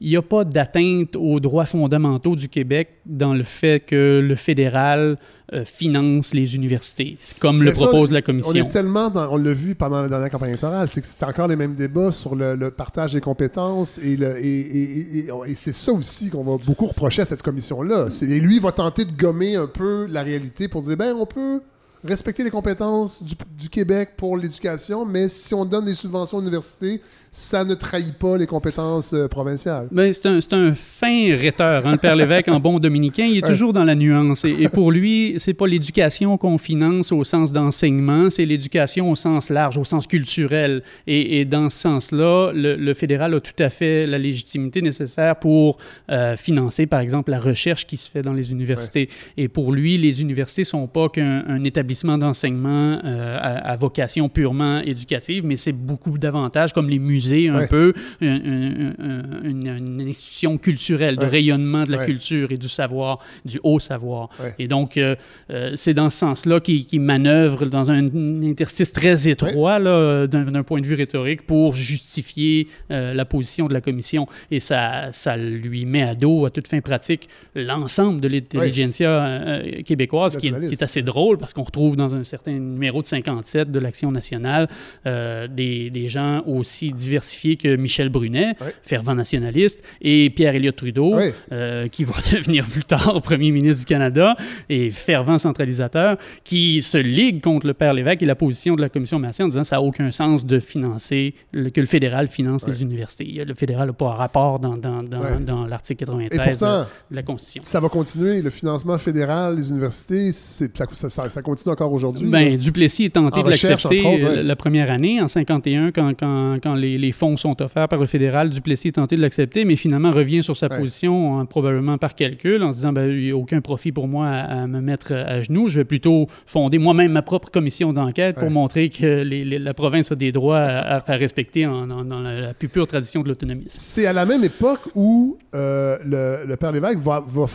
il n'y a pas d'atteinte aux droits fondamentaux du Québec dans le fait que le fédéral euh, finance les universités, comme le propose la commission. On est tellement, on l'a vu pendant la dernière campagne électorale, c'est que c'est encore les mêmes débats sur le, partage des compétences et, et, et, c'est ça aussi qu'on va beaucoup reprocher à cette commission-là. Et lui va tenter de gommer un peu la réalité pour dire, ben on peut respecter les compétences du, du Québec pour l'éducation, mais si on donne des subventions aux universités, ça ne trahit pas les compétences euh, provinciales. Ben, c'est un, un, fin rhéteur, hein, le Père Lévesque, en bon dominicain. Il est toujours dans la nuance. Et, pour lui, c'est pas l'éducation qu'on finance au sens d'enseignement, c'est l'éducation au sens large, au sens culturel. Et, dans ce sens-là, le, fédéral a tout à fait la légitimité nécessaire pour euh, financer, par exemple, la recherche qui se fait dans les universités. Et pour lui, les universités sont pas qu'un établissement d'enseignement euh, à, à, vocation purement éducative, mais c'est beaucoup davantage comme les musées un peu, une, institution culturelle de rayonnement de la culture et du savoir, du haut savoir. Et donc, euh, euh, c'est dans ce sens-là qu'il manœuvre dans un, interstice très étroit d'un point de vue rhétorique pour justifier euh, la position de la commission. Et ça, ça lui met à dos, à toute fin pratique, l'ensemble de l'intelligentsia québécoise, qui est, qui est, assez drôle parce qu'on retrouve dans un certain numéro de 57 de l'Action nationale des, des gens aussi divers diversifié que Michel Brunet, fervent nationaliste, et Pierre-Éliott Trudeau, euh, qui va devenir plus tard premier ministre du Canada et fervent centralisateur, qui se ligue contre le père Lévesque et la position de la commission Massé en disant que ça n'a aucun sens de financer, que le fédéral finance les universités. Le fédéral n'a pas un rapport dans, dans, dans, dans l'article 93 de la Constitution. Ça va continuer. Le financement fédéral des universités, ça, ça, ça, continue encore aujourd'hui. Ben, Duplessis est tenté de l'accepter la première année, en 51, quand, quand, quand les les fonds sont offerts par le fédéral. Duplessis est tenté de l'accepter, mais finalement revient sur sa position, probablement par calcul, en se disant ben, il n'y a aucun profit pour moi à, me mettre à genoux. Je vais plutôt fonder moi-même ma propre commission d'enquête pour montrer que la province a des droits à, faire respecter en, dans la, plus pure tradition de l'autonomisme. C'est à la même époque où euh, le, père Lévesque va, va,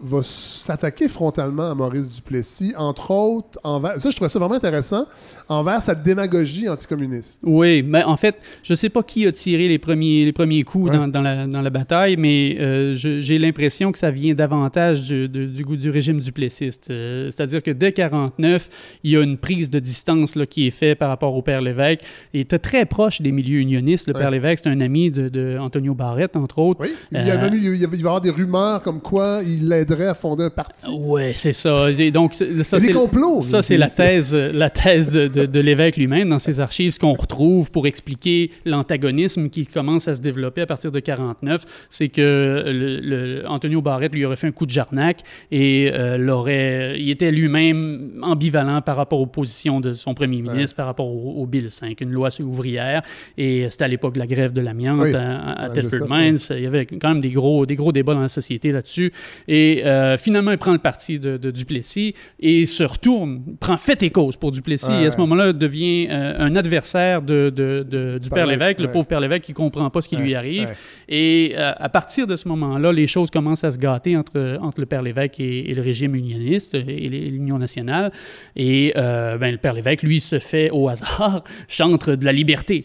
va, s'attaquer frontalement à Maurice Duplessis, entre autres envers. Ça, je trouvais ça vraiment intéressant, envers sa démagogie anticommuniste. Oui, mais en fait, je ne sais pas qui a tiré les premiers, les premiers coups dans, dans, la, dans, la, bataille, mais euh, j'ai l'impression que ça vient davantage du, du, du régime duplessiste. Euh, c'est-à-dire que dès 49, il y a une prise de distance là, qui est faite par rapport au père Lévesque. Il était très proche des milieux unionistes. Le père Lévesque, c'est un ami de, de, Antonio Barrett, entre autres. Oui, il y, avait, euh, il, y avait, il va y avoir des rumeurs comme quoi il l'aiderait à fonder un parti. Oui, c'est ça. Et donc, ça, c'est complots. Ça, c'est la thèse, la thèse de, de l'évêque lui-même dans ses archives, ce qu'on retrouve pour expliquer l'antagonisme qui commence à se développer à partir de 49, c'est que le, Antonio Barrett lui aurait fait un coup de jarnac et euh, l'aurait, il était lui-même ambivalent par rapport aux positions de son premier ministre, par rapport au, Bill 5, une loi ouvrière. Et c'était à l'époque de la grève de l'amiante à, à Telford Mines. Il y avait quand même des gros, des gros débats dans la société là-dessus. Et euh, finalement, il prend le parti de, Duplessis et se retourne, prend fait et cause pour Duplessis. Et à ce moment-là, devient euh, un adversaire de, de, du Père Lévesque, le pauvre Père Lévesque qui ne comprend pas ce qui lui arrive. Et euh, à partir de ce moment-là, les choses commencent à se gâter entre, entre le Père Lévesque et, le régime unioniste et l'Union nationale. Et ben, le Père Lévesque, lui, se fait au hasard chantre de la liberté.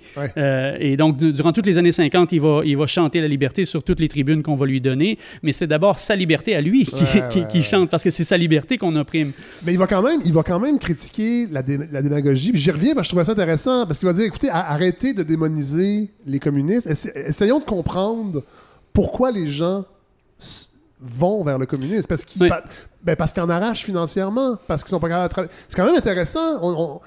et donc, durant toutes les années 50, il va, il va chanter la liberté sur toutes les tribunes qu'on va lui donner. Mais c'est d'abord sa liberté à lui qui, qui, chante, parce que c'est sa liberté qu'on opprime. Mais il va quand même, il va quand même critiquer la, la démagogie. J'y reviens parce que je trouvais ça intéressant, parce qu'il va dire, écoutez, arrêtez de démoniser les communistes. essayons de comprendre pourquoi les gens vont vers le communisme. Parce qu'ils ben parce en arrachent financièrement, parce qu'ils sont pas capables de travailler. C'est quand même intéressant. on,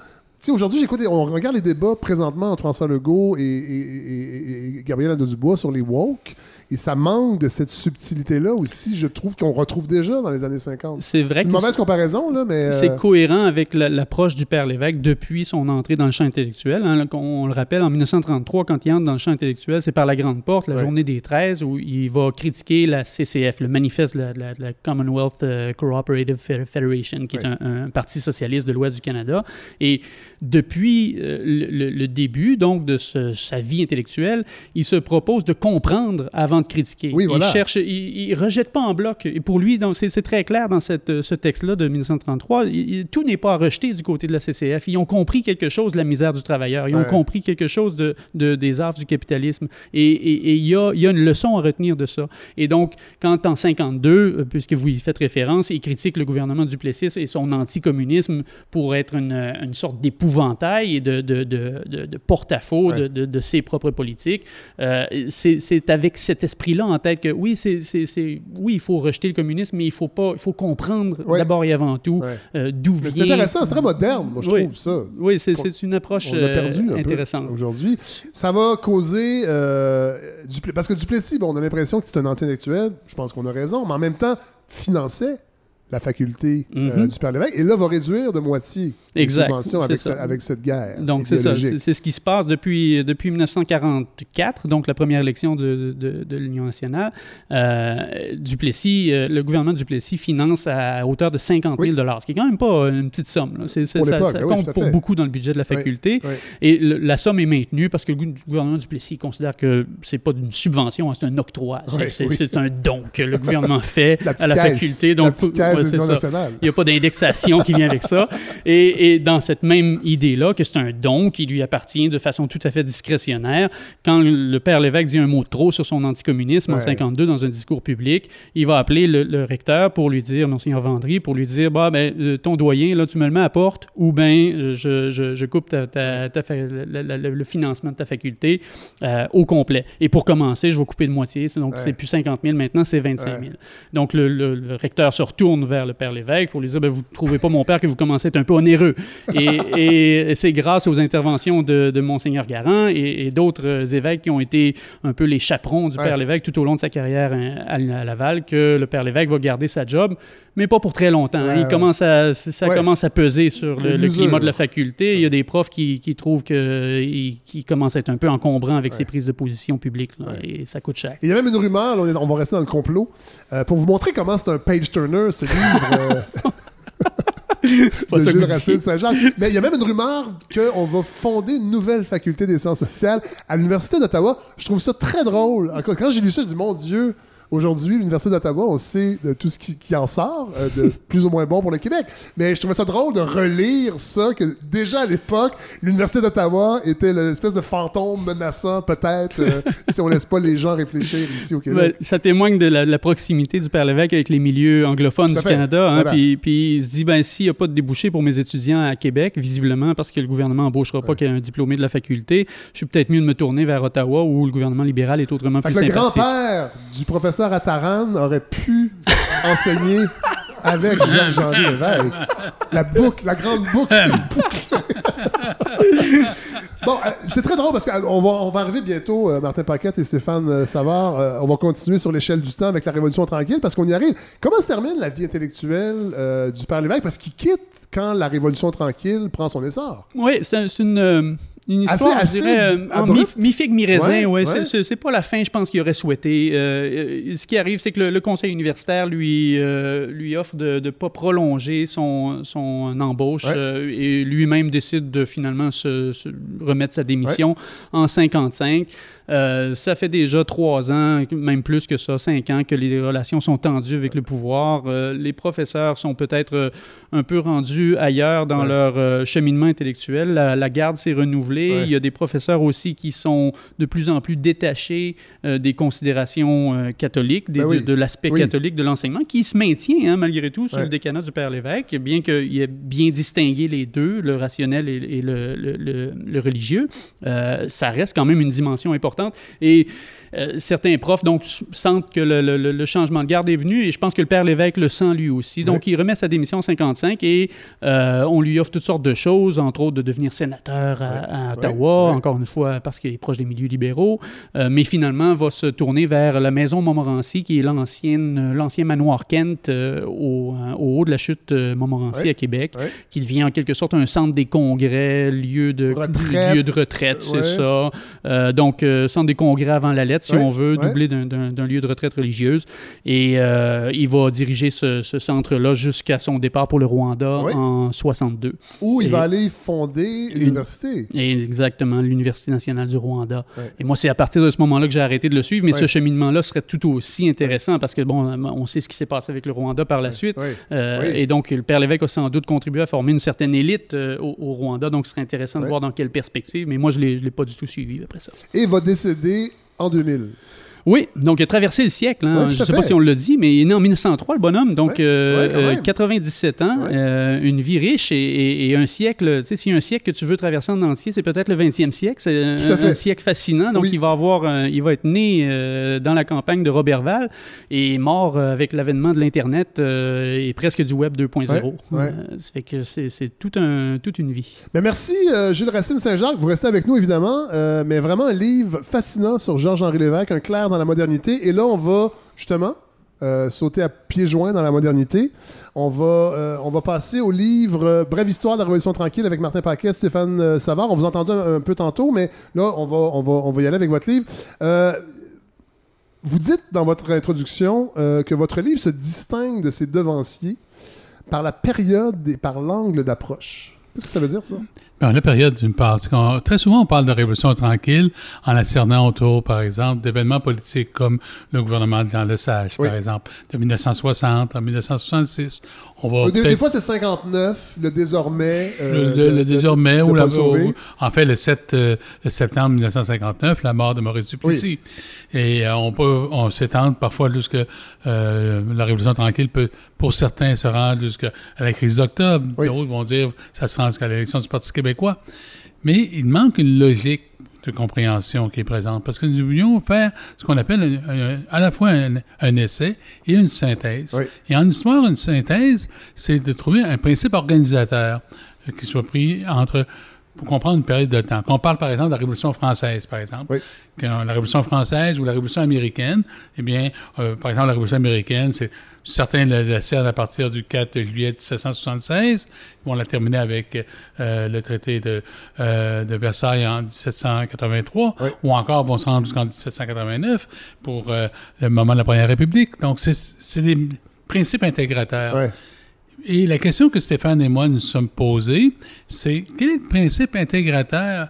aujourd'hui, j'écoute, on regarde les débats présentement entre François Legault et, et, et, Gabriel Dubois sur les woke. Et ça manque de cette subtilité-là aussi, je trouve qu'on retrouve déjà dans les années 50. C'est vrai. C'est une mauvaise comparaison, là, mais. C'est euh, cohérent avec l'approche du Père Lévesque depuis son entrée dans le champ intellectuel. Hein. on, le rappelle, en 1933, quand il entre dans le champ intellectuel, c'est par la Grande Porte, la journée des 13, où il va critiquer la CCF, le manifeste de la, Commonwealth euh, Cooperative Federation, qui est un, parti socialiste de l'Ouest du Canada. Et depuis euh, le, début, donc, de sa vie intellectuelle, il se propose de comprendre avant de critiquer. Il cherche, il, rejette pas en bloc. Et pour lui, c'est très clair dans cette, ce texte-là de 1933, tout n'est pas à rejeter du côté de la CCF. Ils ont compris quelque chose de la misère du travailleur. Ils ont compris quelque chose de, de des affres du capitalisme. Et il y, a, y, a, une leçon à retenir de ça. Et donc, quand en 52, euh, puisque vous y faites référence, il critique le gouvernement du Plessis et son anticommunisme pour être une, une sorte d'épouvantail et de, de, de porte-à-faux de, ses propres politiques, euh, c'est avec cette esprit-là en tête que oui, c'est, oui, il faut rejeter le communisme, mais il faut pas, il faut comprendre d'abord et avant tout euh, d'où vient. C'est intéressant, c'est très moderne, moi je trouve ça. Oui, c'est, une approche euh, intéressante. Aujourd'hui, ça va causer euh, parce que Duplessis, bon, on a l'impression que c'est un anti-intellectuel. Je pense qu'on a raison, mais en même temps finançait la faculté euh, mhm. du Père Lévesque, et là va réduire de moitié les subventions avec, avec, cette guerre. Donc c'est ça, c'est ce qui se passe depuis, depuis 1944, donc la première élection de, de, l'Union nationale. Euh, Duplessis, euh, le gouvernement Duplessis finance à hauteur de 50 000 ce qui est quand même pas une petite somme. Là. ça, ça compte pour beaucoup dans le budget de la faculté. Et la somme est maintenue parce que le gouvernement Duplessis considère que c'est pas une subvention, hein, c'est un octroi. C'est un don que le gouvernement fait à la faculté. Donc, il n'y a pas d'indexation qui vient avec ça. Et, dans cette même idée-là, que c'est un don qui lui appartient de façon tout à fait discrétionnaire, quand le père Lévesque dit un mot de trop sur son anticommunisme en 52 dans un discours public, il va appeler le, recteur pour lui dire, Monseigneur Vendry, pour lui dire bah, ben, euh, ton doyen, là, tu me le mets à porte ou bien euh, je, je, coupe ta, le financement de ta faculté euh, au complet. Et pour commencer, je vais couper de moitié. Donc, c'est plus 50 000 maintenant, c'est 25 000. Donc, le, le recteur se retourne vers le père Lévesque pour lui dire ben, Vous ne trouvez pas, mon père, que vous commencez à être un peu onéreux. et, c'est grâce aux interventions de, de Monseigneur Garant et, d'autres évêques qui ont été un peu les chaperons du père Lévesque tout au long de sa carrière hein, à, Laval que le père Lévesque va garder sa job, mais pas pour très longtemps. Il commence à, ça commence à peser sur le, climat de la faculté. Il y a des profs qui, qui trouvent qu'il qui commence à être un peu encombrant avec ses prises de position publiques. Et ça coûte cher. Il y a même une rumeur, on, va rester dans le complot, euh, pour vous montrer comment c'est un page-turner, ce livre. c'est pas ça Saint-Jacques. Mais il y a même une rumeur qu'on va fonder une nouvelle faculté des sciences sociales à l'Université d'Ottawa. Je trouve ça très drôle. Quand j'ai lu ça, je dis, mon Dieu, Aujourd'hui, l'Université d'Ottawa, on sait de tout ce qui, en sort, euh, de plus ou moins bon pour le Québec. Mais je trouvais ça drôle de relire ça, que déjà à l'époque, l'Université d'Ottawa était l'espèce de fantôme menaçant, peut-être, euh, si on laisse pas les gens réfléchir ici au Québec. ça témoigne de la, proximité du Père Lévesque avec les milieux anglophones du Canada. Hein, puis, puis, il se dit, ben, s'il n'y a pas de débouché pour mes étudiants à Québec, visiblement, parce que le gouvernement n'embauchera pas qu'il y ait un diplômé de la faculté, je suis peut-être mieux de me tourner vers Ottawa où le gouvernement libéral est autrement plus Le grand-père du professeur Attaran aurait pu enseigner avec Jean-Henri Lévesque. La boucle, la grande boucle. bon, euh, c'est très drôle parce qu'on va, on va arriver bientôt, euh, Martin Paquette et Stéphane euh, Savard, on va continuer sur l'échelle du temps avec la Révolution tranquille parce qu'on y arrive. Comment se termine la vie intellectuelle du Père Lévesque? Parce qu'il quitte quand la Révolution tranquille prend son essor. Oui, c'est une une histoire, je dirais, euh, en mi-figue, mi-raisin. Ouais, C'est pas la fin, je pense, qu'il aurait souhaité. Euh, ce qui arrive, c'est que le, conseil universitaire lui, euh, lui offre de ne pas prolonger son, son embauche et lui-même décide de finalement se, remettre sa démission en 55. Ça fait déjà trois ans, même plus que ça, cinq ans, que les relations sont tendues avec le pouvoir. les professeurs sont peut-être un peu rendus ailleurs dans leur cheminement intellectuel. la garde s'est renouvelée il y a des professeurs aussi qui sont de plus en plus détachés euh, des considérations euh, catholiques, ben de, l'aspect catholique de l'enseignement, qui se maintient hein, malgré tout sur le décanat du Père Lévesque, bien qu'il ait bien distingué les deux, le rationnel et, le, religieux. Euh, ça reste quand même une dimension importante. Et euh, certains profs donc sentent que le, changement de garde est venu et je pense que le père Lévesque le sent lui aussi. Donc, il remet sa démission en 55 et euh, on lui offre toutes sortes de choses, entre autres de devenir sénateur à, Ottawa, encore une fois parce qu'il est proche des milieux libéraux, euh, mais finalement va se tourner vers la maison Montmorency qui est l'ancienne, l'ancien manoir Kent au, haut de la chute Montmorency à Québec, qui devient en quelque sorte un centre des congrès, lieu de retraite, lieu de retraite c'est ça. donc, centre des congrès avant la lettre si on veut, doublé d'un lieu de retraite religieuse. Et euh, il va diriger ce, centre-là jusqu'à son départ pour le Rwanda en 62. Où il va aller fonder l'université. Exactement, l'Université nationale du Rwanda. Et moi, c'est à partir de ce moment-là que j'ai arrêté de le suivre, mais ce cheminement-là serait tout aussi intéressant parce que, bon, on sait ce qui s'est passé avec le Rwanda par la suite. Euh, et donc, le Père Lévesque a sans doute contribué à former une certaine élite euh, au, au, Rwanda, donc ce serait intéressant de voir dans quelle perspective, mais moi, je ne l'ai pas du tout suivi après ça. Et va décéder en 2000. Oui, donc il a traversé le siècle. Hein. je ne sais pas si on le dit, mais il est né en 1903, le bonhomme. Donc, 97 euh, euh, ans, euh, une vie riche et, un siècle. Tu sais, s'il y a un siècle que tu veux traverser en entier, c'est peut-être le 20e siècle. C'est un, siècle fascinant. Donc, il, va avoir, il va être né dans la campagne de Robertval et mort avec l'avènement de l'Internet et presque du Web 2.0. ça fait que c'est tout un, toute une vie. Mais merci, Gilles Racine Saint-Jacques. Vous restez avec nous, évidemment. mais vraiment un livre fascinant sur Georges-Henri Lévesque, un clair dans la modernité. Et là, on va justement euh, sauter à pieds joints dans la modernité. On va, euh, on va passer au livre euh, Brève histoire de la Révolution tranquille avec Martin Paquet, Stéphane Savard. On vous entendait un, peu tantôt, mais là, on va, on va, on va y aller avec votre livre. vous dites dans votre introduction que votre livre se distingue de ses devanciers par la période et par l'angle d'approche. Qu'est-ce que ça veut dire, ça? Ben, la période, d'une part. Très souvent, on parle de révolution tranquille en la cernant autour, par exemple, d'événements politiques comme le gouvernement de Jean Lesage, par exemple, de 1960 en 1966. On va des, fois, c'est 59, le désormais. Euh, le, désormais, ou, la, en fait, le 7 euh, septembre 1959, la mort de Maurice Duplessis. Et euh, on peut on s'étendre parfois jusqu'à la Révolution tranquille peut, pour certains, se rendre jusqu'à la crise d'octobre. D'autres vont dire ça se rend jusqu'à l'élection du Parti québécois. Mais il manque une logique de compréhension qui est présente. Parce que nous voulions faire ce qu'on appelle à la fois un, essai et une synthèse. Et en histoire, une synthèse, c'est de trouver un principe organisateur qui soit pris entre pour comprendre une période de temps. Quand on parle, par exemple, de la Révolution française, par exemple, la Révolution française ou la Révolution américaine, eh bien, euh, par exemple, la Révolution américaine, c'est certains la, servent à partir du 4 juillet 1776. Ils vont la terminer avec euh, le traité de, euh, de, Versailles en 1783, ou encore se rendre jusqu'en 1789 pour le moment de la Première République. Donc, c'est des principes intégrateurs. Et la question que Stéphane et moi nous sommes posés, c'est quel est le principe intégrateur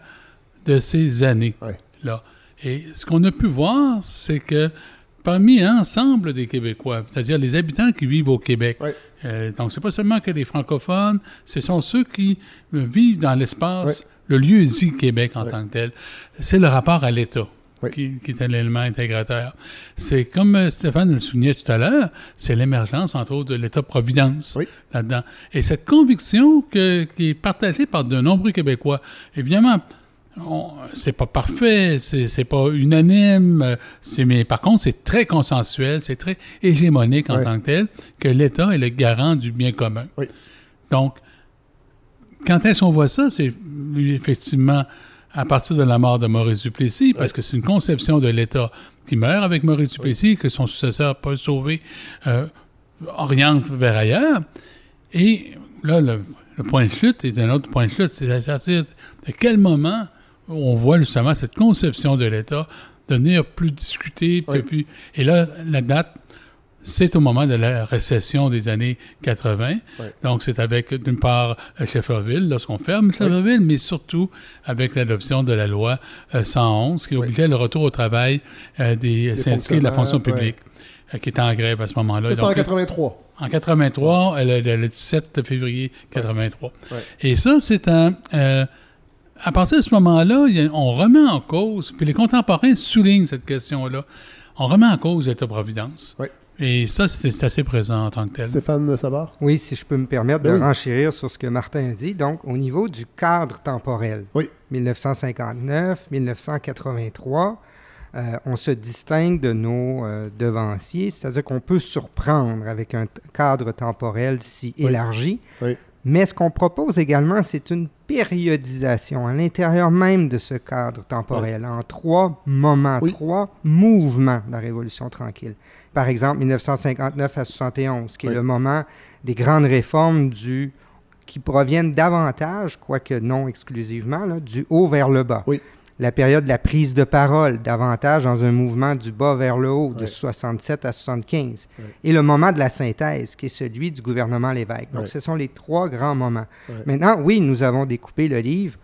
de ces années-là? Et ce qu'on a pu voir, c'est que parmi l'ensemble des Québécois, c'est-à-dire les habitants qui vivent au Québec. Euh, donc, c'est pas seulement que des francophones, ce sont ceux qui vivent dans l'espace, le lieu dit Québec en tant que tel. C'est le rapport à l'État. Qui, est un élément intégrateur. C'est comme euh, Stéphane le soulignait tout à l'heure, c'est l'émergence, entre autres, de l'État-providence là-dedans. Et cette conviction que, qui est partagée par de nombreux Québécois, évidemment, c'est pas parfait, c'est pas unanime, mais par contre, c'est très consensuel, c'est très hégémonique en tant que tel, que l'État est le garant du bien commun. Donc, quand est-ce qu'on voit ça, c'est effectivement à partir de la mort de Maurice Duplessis, parce que c'est une conception de l'État qui meurt avec Maurice Duplessis, que son successeur, Paul Sauvé, euh, oriente vers ailleurs. Et là, le, point de chute est un autre point de chute, c'est à partir de quel moment on voit justement cette conception de l'État devenir plus discutée. et là, la date, c'est au moment de la récession des années 80. Donc, c'est avec, d'une part, Shefferville, lorsqu'on ferme Shefferville, mais surtout avec l'adoption de la loi 111, euh, qui obligeait le retour au travail euh, des syndiqués de la fonction publique, euh, qui étaient en grève à ce moment-là. C'était en 83. En 83, le, 17 février 83. Et ça, c'est un à partir de ce moment-là, on remet en cause, puis les contemporains soulignent cette question-là, on remet en cause l'État-providence. Oui. Et ça, c'est assez présent en tant que tel. Stéphane Savard? Oui, si je peux me permettre de ben renchérir sur ce que Martin a dit. Donc, au niveau du cadre temporel, oui. 1959, 1983, euh, on se distingue de nos euh, devanciers, c'est-à-dire qu'on peut surprendre avec un cadre temporel si élargi. Oui. Mais ce qu'on propose également, c'est une périodisation à l'intérieur même de ce cadre temporel, en trois moments, trois mouvements de la Révolution tranquille. Par exemple, 1959 à 71, qui est le moment des grandes réformes du, qui proviennent davantage, quoique non exclusivement, du haut vers le bas. Oui la période de la prise de parole, davantage dans un mouvement du bas vers le haut, de 67 à 75. Et le moment de la synthèse, qui est celui du gouvernement Lévesque. Donc, ce sont les trois grands moments. Maintenant, oui, nous avons découpé le livre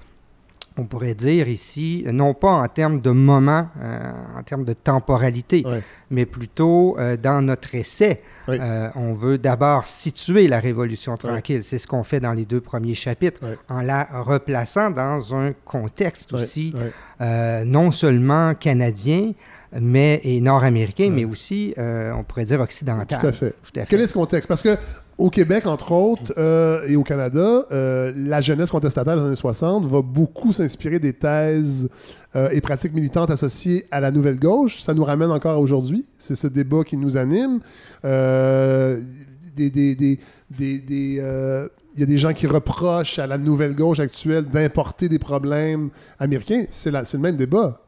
on pourrait dire ici, non pas en termes de moment, euh, en termes de temporalité, mais plutôt euh, dans notre essai. Euh, on veut d'abord situer la Révolution tranquille. C'est ce qu'on fait dans les deux premiers chapitres, en la replaçant dans un contexte aussi non seulement canadien, mais, et nord-américain, mais aussi, on pourrait dire, occidental. Tout à fait. Quel est ce contexte? Parce que au Québec, entre autres, euh, et au Canada, euh, la jeunesse contestataire des années 60 va beaucoup s'inspirer des thèses euh, et pratiques militantes associées à la nouvelle gauche. Ça nous ramène encore aujourd'hui. C'est ce débat qui nous anime. il y a des gens qui reprochent à la nouvelle gauche actuelle d'importer des problèmes américains. C'est le même débat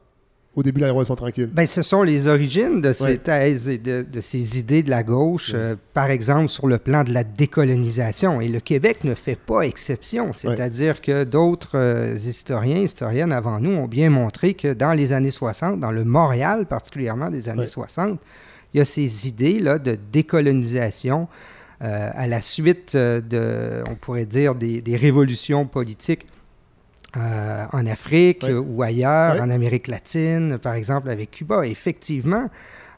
au début de la Révolution tranquille? Ben, ce sont les origines de ces thèses et de, ces idées de la gauche, euh, par exemple sur le plan de la décolonisation. Et le Québec ne fait pas exception. C'est-à-dire que d'autres euh, historiens, historiennes avant nous ont bien montré que dans les années 60, dans le Montréal particulièrement des années 60, il y a ces idées-là de décolonisation euh, à la suite de, on pourrait dire, des, des révolutions politiques euh, en Afrique ou ailleurs, en Amérique latine, par exemple avec Cuba. Effectivement,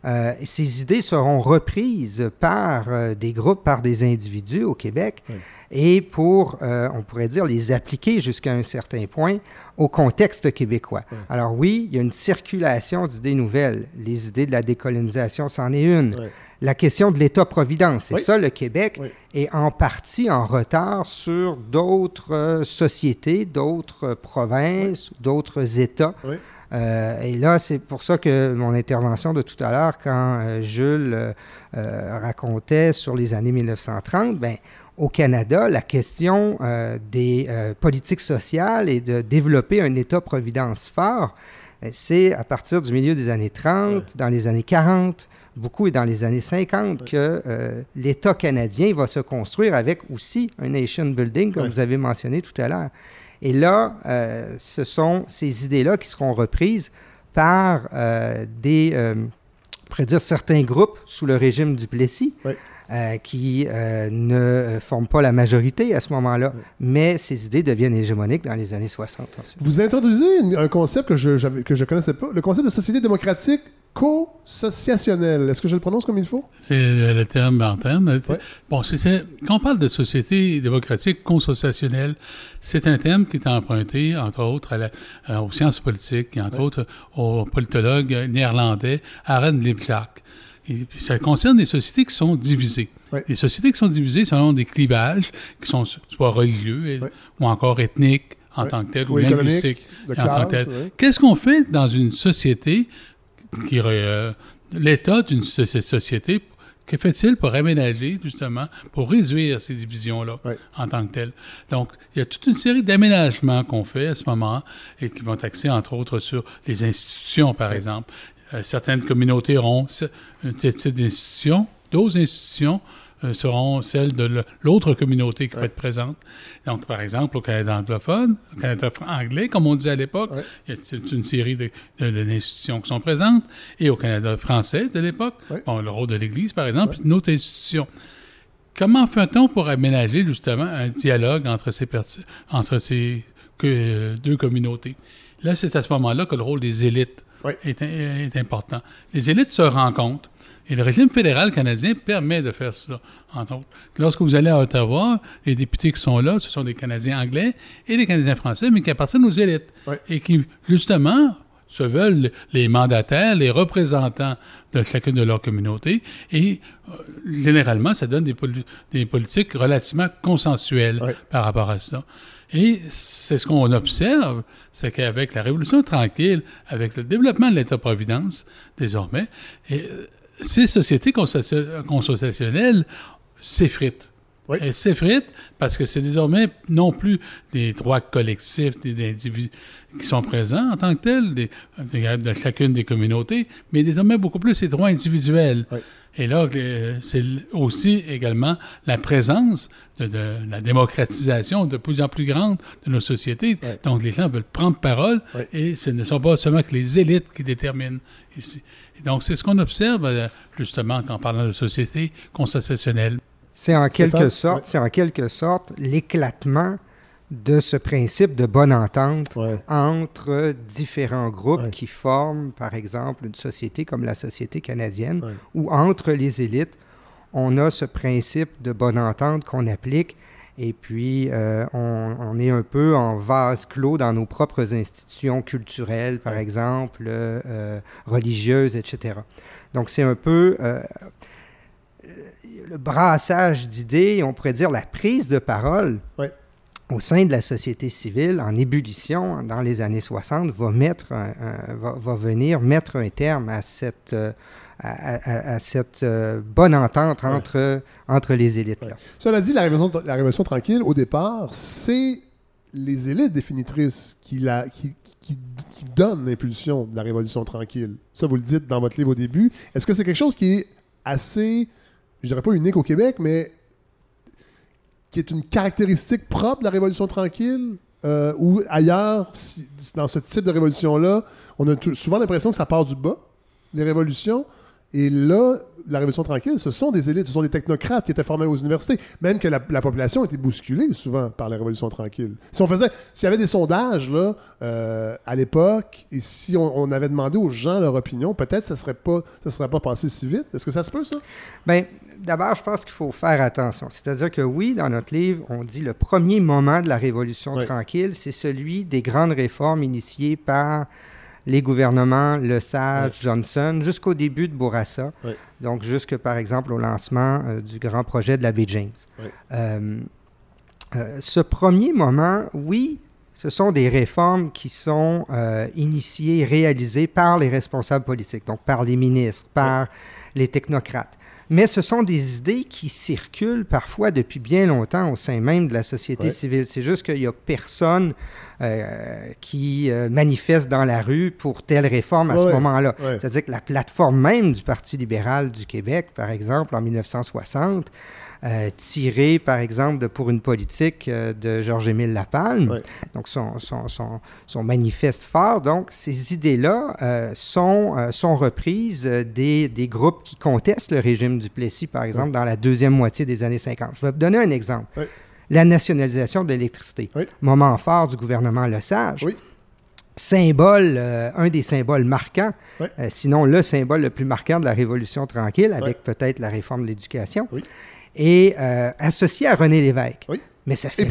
euh, ces idées seront reprises par euh, des groupes, par des individus au Québec, et pour, on pourrait dire, les appliquer jusqu'à un certain point au contexte québécois. Alors oui, il y a une circulation d'idées nouvelles. Les idées de la décolonisation, c'en est une la question de l'État-providence. C'est ça, le Québec est en partie en retard sur d'autres euh, sociétés, d'autres provinces, d'autres États. Euh, et là, c'est pour ça que mon intervention de tout à l'heure, quand euh, Jules racontait sur les années 1930, ben, au Canada, la question des politiques sociales et de développer un État-providence fort, ben, c'est à partir du milieu des années 30, dans les années 40, beaucoup et dans les années 50 que euh, l'État canadien va se construire avec aussi un nation building, comme vous avez mentionné tout à l'heure. Et là, euh, ce sont ces idées-là qui seront reprises par euh, des, on pourrait dire, certains groupes sous le régime du Plessis. qui ne forment pas la majorité à ce moment-là, mais ces idées deviennent hégémoniques dans les années 60. Vous introduisez un concept que je ne que je connaissais pas, le concept de société démocratique co-sociationnel. Est-ce que je le prononce comme il faut? C'est le terme en terme. Bon, c'est, quand on parle de société démocratique consociationnelle, c'est un terme qui est emprunté, entre autres, à aux sciences politiques et entre autres au politologue néerlandais Aaron. Et ça concerne des sociétés qui sont divisées. Les sociétés qui sont divisées selon des clivages qui sont soit religieux ou encore ethniques en tant que tel ou linguistiques en tant que tel. Qu'est-ce qu'on fait dans une société qui euh, l'État d'une cette société, que fait-il pour aménager, justement, pour réduire ces divisions-là en tant que telles? Donc, il y a toute une série d'aménagements qu'on fait à ce moment et qui vont axer, entre autres, sur les institutions, par exemple. Euh, certaines communautés auront un type d'institution, d'autres institutions euh, seront celles de l'autre communauté qui va être présente. Donc, par exemple, au Canada anglophone, au Canada anglais, comme on disait à l'époque, il y a une série d'institutions qui sont présentes. Et au Canada français de l'époque, le rôle de l'Église, par exemple, une autre institution. Comment fait-on pour aménager justement un dialogue entre ces, entre ces deux communautés? Là, c'est à ce moment-là que le rôle des élites est, est, important. Les élites se rencontrent. Et le régime fédéral canadien permet de faire cela, entre autres. Lorsque vous allez à Ottawa, les députés qui sont là, ce sont des Canadiens anglais et des Canadiens français, mais qui appartiennent aux élites. Et qui, justement, se veulent les mandataires, les représentants de chacune de leurs communautés. Et euh, généralement, ça donne des, des, politiques relativement consensuelles par rapport à ça. Et c'est ce qu'on observe, c'est qu'avec la Révolution tranquille, avec le développement de l'État-providence, désormais, et, euh, ces sociétés consociationnelles s'effritent. Oui. Elles s'effritent parce que c'est désormais non plus des droits collectifs des individus qui sont présents en tant que tels, de chacune des communautés, mais désormais beaucoup plus des droits individuels. Et là, c'est aussi également la présence de, la démocratisation de plus en plus grande de nos sociétés. Donc, les gens veulent prendre parole et ce ne sont pas seulement que les élites qui déterminent ici. Donc, c'est ce qu'on observe euh, justement quand on parle de société consociationnelle. C'est en, quelque sorte, c'est en quelque sorte l'éclatement de ce principe de bonne entente entre différents groupes qui forment, par exemple, une société comme la société canadienne, ou entre les élites, on a ce principe de bonne entente qu'on applique et puis, euh, on, est un peu en vase clos dans nos propres institutions culturelles, par exemple, euh, religieuses, etc. Donc, c'est un peu euh, le brassage d'idées, on pourrait dire la prise de parole au sein de la société civile en ébullition dans les années 60 va, mettre va, venir mettre un terme à cette à, cette euh, bonne entente entre, entre les élites. Là. Cela dit, la révolution, la révolution tranquille, au départ, c'est les élites définitrices qui, la, qui, qui, donnent l'impulsion de la révolution tranquille. Ça, vous le dites dans votre livre au début. Est-ce que c'est quelque chose qui est assez, je dirais pas unique au Québec, mais qui est une caractéristique propre de la révolution tranquille euh, ou ailleurs, dans ce type de révolution-là, on a souvent l'impression que ça part du bas, les révolutions, et là, la Révolution tranquille, ce sont des élites, ce sont des technocrates qui étaient formés aux universités. Même que la, population était bousculée souvent par la Révolution tranquille. Si on faisait, s'il y avait des sondages là euh, à l'époque, et si on, avait demandé aux gens leur opinion, peut-être ça serait pas, ça serait pas passé si vite. Est-ce que ça se peut ça? Ben, d'abord, je pense qu'il faut faire attention. C'est-à-dire que oui, dans notre livre, on dit le premier moment de la Révolution tranquille, c'est celui des grandes réformes initiées par les gouvernements, le Sage, Johnson, jusqu'au début de Bourassa. Donc, jusque, par exemple, au lancement euh, du grand projet de la baie James. Euh, euh, ce premier moment, oui, ce sont des réformes qui sont initiées, réalisées par les responsables politiques, donc par les ministres, par les technocrates mais ce sont des idées qui circulent parfois depuis bien longtemps au sein même de la société civile. C'est juste qu'il n'y a personne euh, qui euh, manifeste dans la rue pour telle réforme à ce moment-là. C'est-à-dire que la plateforme même du Parti libéral du Québec, par exemple, en 1960, euh, tiré, par exemple, de Pour une politique euh, de Georges-Émile Lapalme. Donc, son, son, son, manifeste fort. Donc, ces idées-là euh, sont, sont reprises des, des, groupes qui contestent le régime du Plessis, par exemple, dans la deuxième moitié des années 50. Je vais vous donner un exemple. La nationalisation de l'électricité. Moment fort du gouvernement Lesage. symbole, euh, un des symboles marquants, euh, sinon le symbole le plus marquant de la Révolution tranquille, avec peut-être la réforme de l'éducation, et euh, associé à René Lévesque. Mais ça fait,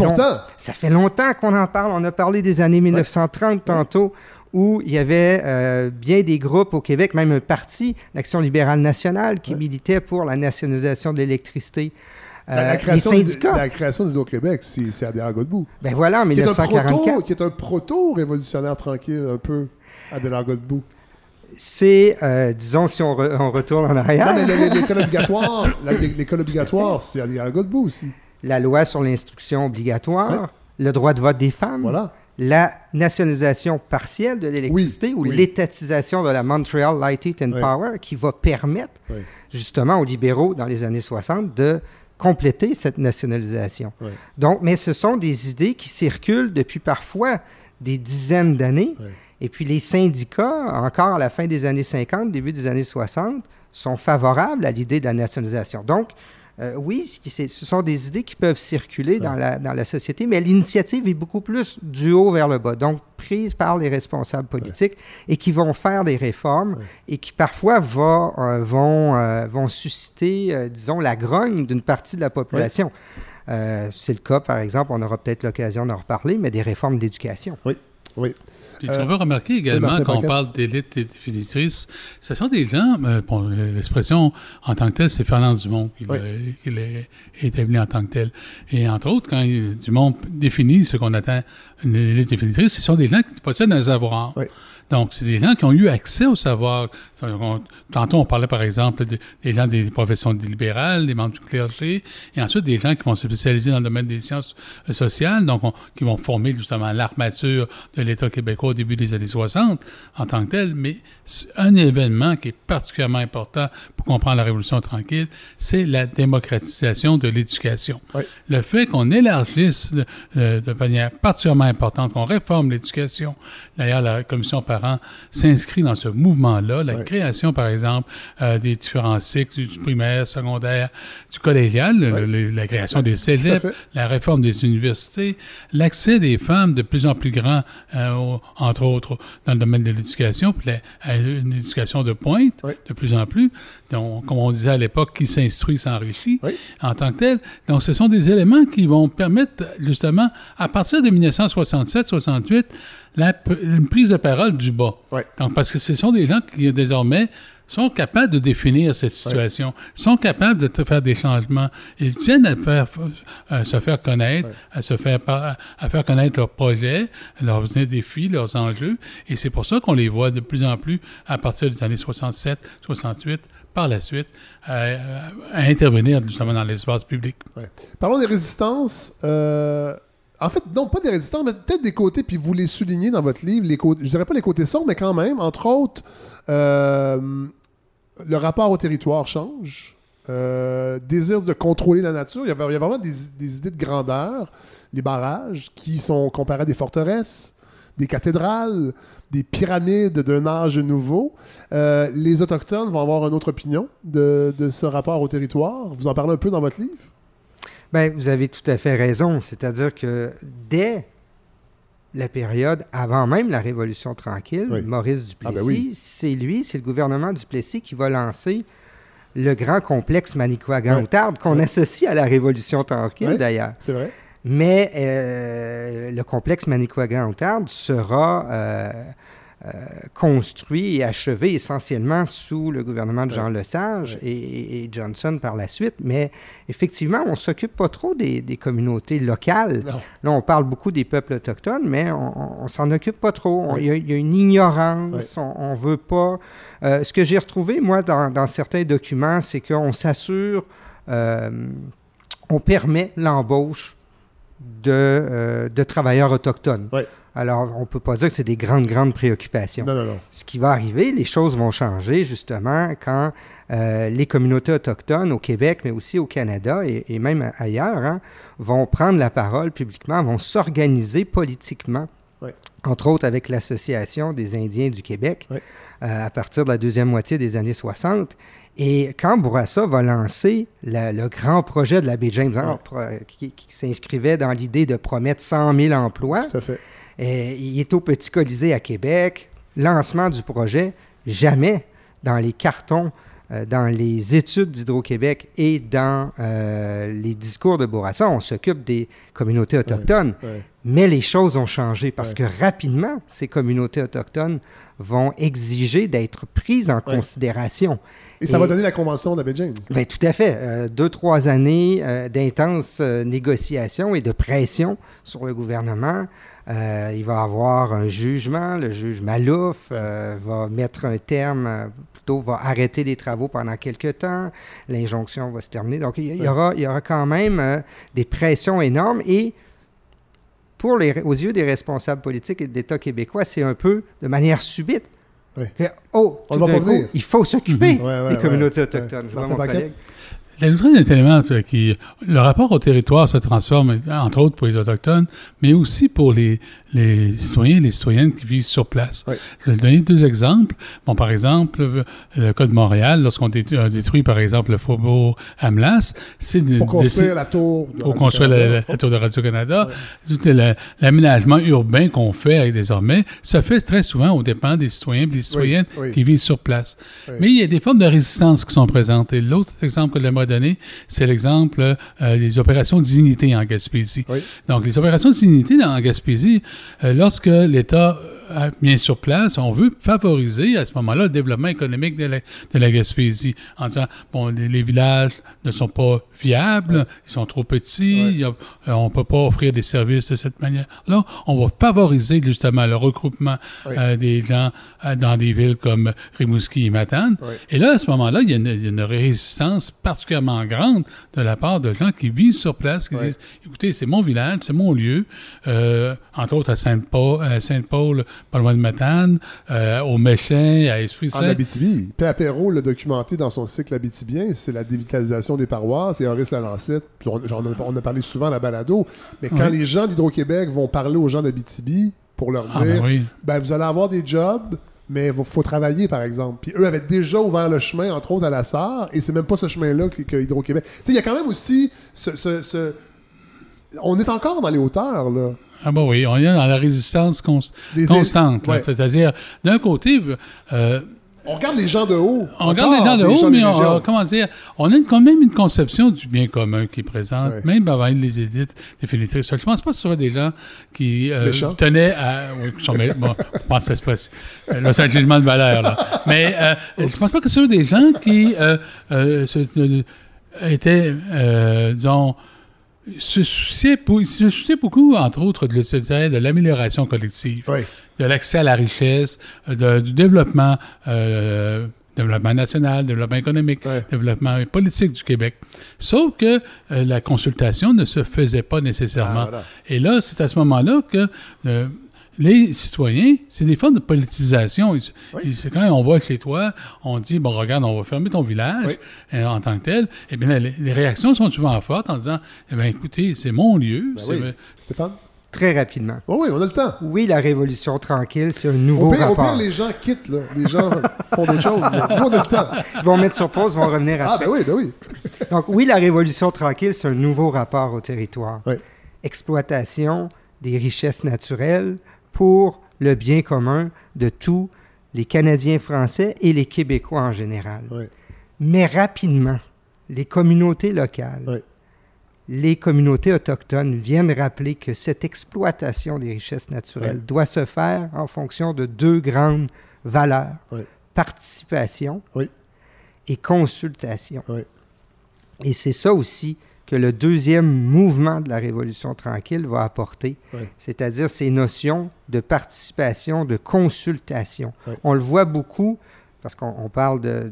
ça fait longtemps qu'on en parle. On a parlé des années 1930 tantôt, où il y avait bien des groupes au Québec, même un parti, l'Action libérale nationale, qui militait pour la nationalisation de l'électricité. la, création les syndicats. la création d'Hydro-Québec, c'est Adhérent Godbout. Ben voilà, en 1944. Qui est un proto-révolutionnaire tranquille, un peu, Adhérent Godbout c'est, euh, disons, si on, retourne en arrière. Non, mais l'école obligatoire, l'école obligatoire, c'est Adhérent Godbout aussi. La loi sur l'instruction obligatoire, le droit de vote des femmes. Voilà la nationalisation partielle de l'électricité ou l'étatisation de la Montreal Light, Heat and Power qui va permettre justement aux libéraux dans les années 60 de compléter cette nationalisation. Donc, mais ce sont des idées qui circulent depuis parfois des dizaines d'années. Et puis les syndicats, encore à la fin des années 50, début des années 60, sont favorables à l'idée de la nationalisation. Donc, euh, oui, ce sont des idées qui peuvent circuler dans, la, dans la société, mais l'initiative est beaucoup plus du haut vers le bas, donc prise par les responsables politiques et qui vont faire des réformes et qui parfois va, euh, vont, euh, vont susciter, disons, la grogne d'une partie de la population. C'est le cas, par exemple, on aura peut-être l'occasion d'en reparler, mais des réformes d'éducation. Oui, oui. Puis on veut remarquer également, quand on parle d'élite définitrice, ce sont des gens, euh, bon, l'expression en tant que telle, c'est Fernand Dumont qui est établi en tant que tel. Et entre autres, quand Dumont définit ce qu'on attend une élite définitrice, ce sont des gens qui possèdent un savoir. Oui. Donc, c'est des gens qui ont eu accès au savoir. tantôt, on parlait par exemple des gens des professions libérales, des membres du clergé, et ensuite des gens qui vont se spécialiser dans le domaine des sciences euh, sociales, donc qui vont former justement l'armature de l'État québécois au début des années 60 en tant que tel. Mais un événement qui est particulièrement important pour comprendre la Révolution tranquille, c'est la démocratisation de l'éducation. Le fait qu'on élargisse de manière particulièrement importante, qu'on réforme l'éducation. D'ailleurs, la commission par s'inscrit dans ce mouvement-là. La création, par exemple, euh, des différents cycles du primaire, secondaire, du collégial, la création des cégeps, la réforme des universités, l'accès des femmes de plus en plus grand, euh, entre autres, dans le domaine de l'éducation, puis à une éducation de pointe, de plus en plus. Donc, comme on disait à l'époque, qui s'instruit s'enrichit en tant que tel. Donc, ce sont des éléments qui vont permettre, justement, à partir de 1967-68, une prise de parole du bas. Donc, parce que ce sont des gens qui, désormais, sont capables de définir cette situation, sont capables de faire des changements. Ils tiennent à, faire, se faire connaître, à se faire à faire connaître leurs projets, leurs défis, leurs enjeux. Et c'est pour ça qu'on les voit de plus en plus à partir des années 67, 68, par la suite, à, intervenir justement dans l'espace public. Parlons des résistances. Euh, en fait, non, pas des résistants, mais peut-être des côtés, puis vous les soulignez dans votre livre, les côtés, je dirais pas les côtés sombres, mais quand même, entre autres, euh, le rapport au territoire change. Euh, désir de contrôler la nature. Il y a, vraiment des, idées de grandeur. Les barrages qui sont comparés à des forteresses, des cathédrales, des pyramides d'un âge nouveau. Euh, les Autochtones vont avoir une autre opinion de, de, ce rapport au territoire. Vous en parlez un peu dans votre livre? Bien, vous avez tout à fait raison. C'est-à-dire que dès la période avant même la Révolution tranquille, Maurice ah, ben Duplessis, c'est lui, c'est le gouvernement Duplessis qui va lancer le grand complexe Manicouagan-Outarde qu'on associe à la Révolution tranquille d'ailleurs. C'est vrai. Mais euh, le complexe Manicouagan-Outarde sera euh, euh, construit et achevé essentiellement sous le gouvernement de Jean Lesage et, Johnson par la suite. Mais effectivement, on ne s'occupe pas trop des, communautés locales. Là, on parle beaucoup des peuples autochtones, mais on, ne s'en occupe pas trop. Il y, a une ignorance, on ne veut pas. Euh, ce que j'ai retrouvé, moi, dans, certains documents, c'est qu'on s'assure, euh, on permet l'embauche de, de travailleurs autochtones. Alors, on ne peut pas dire que c'est des grandes, grandes préoccupations. Non, non, non. Ce qui va arriver, les choses vont changer justement quand euh, les communautés autochtones au Québec, mais aussi au Canada et, même ailleurs, hein, vont prendre la parole publiquement, vont s'organiser politiquement. Entre autres avec l'Association des Indiens du Québec euh, à partir de la deuxième moitié des années 60. Et quand Bourassa va lancer le grand projet de la baie James, hein, qui, qui s'inscrivait dans l'idée de promettre 100 000 emplois, Tout à fait il est au Petit Colisée à Québec. Lancement du projet, jamais dans les cartons, euh, dans les études d'Hydro-Québec et dans euh, les discours de Bourassa, on s'occupe des communautés autochtones. Mais les choses ont changé parce que rapidement, ces communautés autochtones vont exiger d'être prises en considération. Et ça va donner la convention d'Abidjan. Bien, tout à fait. Euh, deux, trois années d'intenses négociations et de pression sur le gouvernement. Euh, il va avoir un jugement. Le juge Malouf euh, va mettre un terme, euh, plutôt va arrêter les travaux pendant quelques temps. L'injonction va se terminer. Donc, il y, aura, il y aura quand même des pressions énormes. Et pour les, aux yeux des responsables politiques et de l'État québécois, c'est un peu de manière subite. oh, tout coup, il faut s'occuper des communautés autochtones. Je vois mon collègue. La doctrine est un élément qui. Le rapport au territoire se transforme, entre autres pour les Autochtones, mais aussi pour les, les citoyens et les citoyennes qui vivent sur place. Je vais donner deux exemples. Bon, par exemple, le cas de Montréal, lorsqu'on détruit, par exemple, le faubourg Amlas, c'est... Pour construire la tour de Pour construire la, tour de Radio-Canada. L'aménagement urbain qu'on fait désormais se fait très souvent aux dépens des citoyens et des citoyennes qui vivent sur place. Mais il y a des formes de résistance qui sont présentes. Et l'autre exemple que j'aimerais donner, c'est l'exemple euh, des opérations dignité en Gaspésie. Donc, les opérations de dignité en Gaspésie, euh, lorsque l'État bien sur place, on veut favoriser à ce moment-là le développement économique de la, de la Gaspésie en disant, bon, les, villages ne sont pas viables, ils sont trop petits, euh, on ne peut pas offrir des services de cette manière-là. On va favoriser justement le regroupement euh, des gens euh, dans des villes comme Rimouski et Matane. Et là, à ce moment-là, il y, a une, résistance particulièrement grande de la part de gens qui vivent sur place, qui disent, écoutez, c'est mon village, c'est mon lieu, entre autres à Sainte-Paul, Sainte-Paul pas loin de Matane, euh, au Méchin, à Esprit-Saint. En Abitibi. P. Apéro l'a documenté dans son cycle Abitibien, c'est la dévitalisation des paroisses, et Horace Lalancette, on, on, a parlé souvent à la balado, mais quand les gens d'Hydro-Québec vont parler aux gens d'Abitibi pour leur ah, dire, ben, ben, vous allez avoir des jobs, mais il faut travailler, par exemple. Puis eux avaient déjà ouvert le chemin, entre autres, à la SAR, et c'est même pas ce chemin-là que, que Hydro-Québec. Tu sais, il y a quand même aussi ce, On est encore dans les hauteurs, là. Ah bah oui, on est dans la résistance constante. C'est-à-dire, d'un côté... Euh, on regarde les gens de haut. On regarde les gens de haut, mais on, comment dire, on a quand même une conception du bien commun qui est présente, même avant les édites définitives. Je pense pas que ce soit des gens qui euh, tenaient à... Oui, sont, bon, je pense que c'est euh, Là, c'est un jugement de valeur, là. Mais euh, je pense pas que ce soit des gens qui étaient, disons se souciait, se beaucoup, entre autres, de, de l'amélioration collective, de l'accès à la richesse, du développement, euh, développement national, développement économique, développement politique du Québec. Sauf que euh, la consultation ne se faisait pas nécessairement. Ah, Et là, c'est à ce moment-là que euh, les citoyens, c'est des formes de politisation. C'est quand on va chez toi, on dit, bon, regarde, on va fermer ton village euh, en tant que tel. Eh bien, les, réactions sont souvent fortes en disant, eh bien, écoutez, c'est mon lieu. Ben Stéphane? Très rapidement. Oh oui, on a le temps. Oui, la révolution tranquille, c'est un nouveau au pire, rapport. Au pire, les gens quittent, là. Les gens font d'autres choses. Nous, on a le temps. Ils vont mettre sur pause, vont revenir ah, après. Ah, ben oui, ben oui. Donc, oui, la révolution tranquille, c'est un nouveau rapport au territoire. Exploitation des richesses naturelles, pour le bien commun de tous les Canadiens français et les Québécois en général. Mais rapidement, les communautés locales, les communautés autochtones viennent rappeler que cette exploitation des richesses naturelles doit se faire en fonction de deux grandes valeurs, participation et consultation. Et c'est ça aussi que le deuxième mouvement de la Révolution tranquille va apporter, c'est-à-dire ces notions de participation, de consultation. On le voit beaucoup, parce qu'on parle de,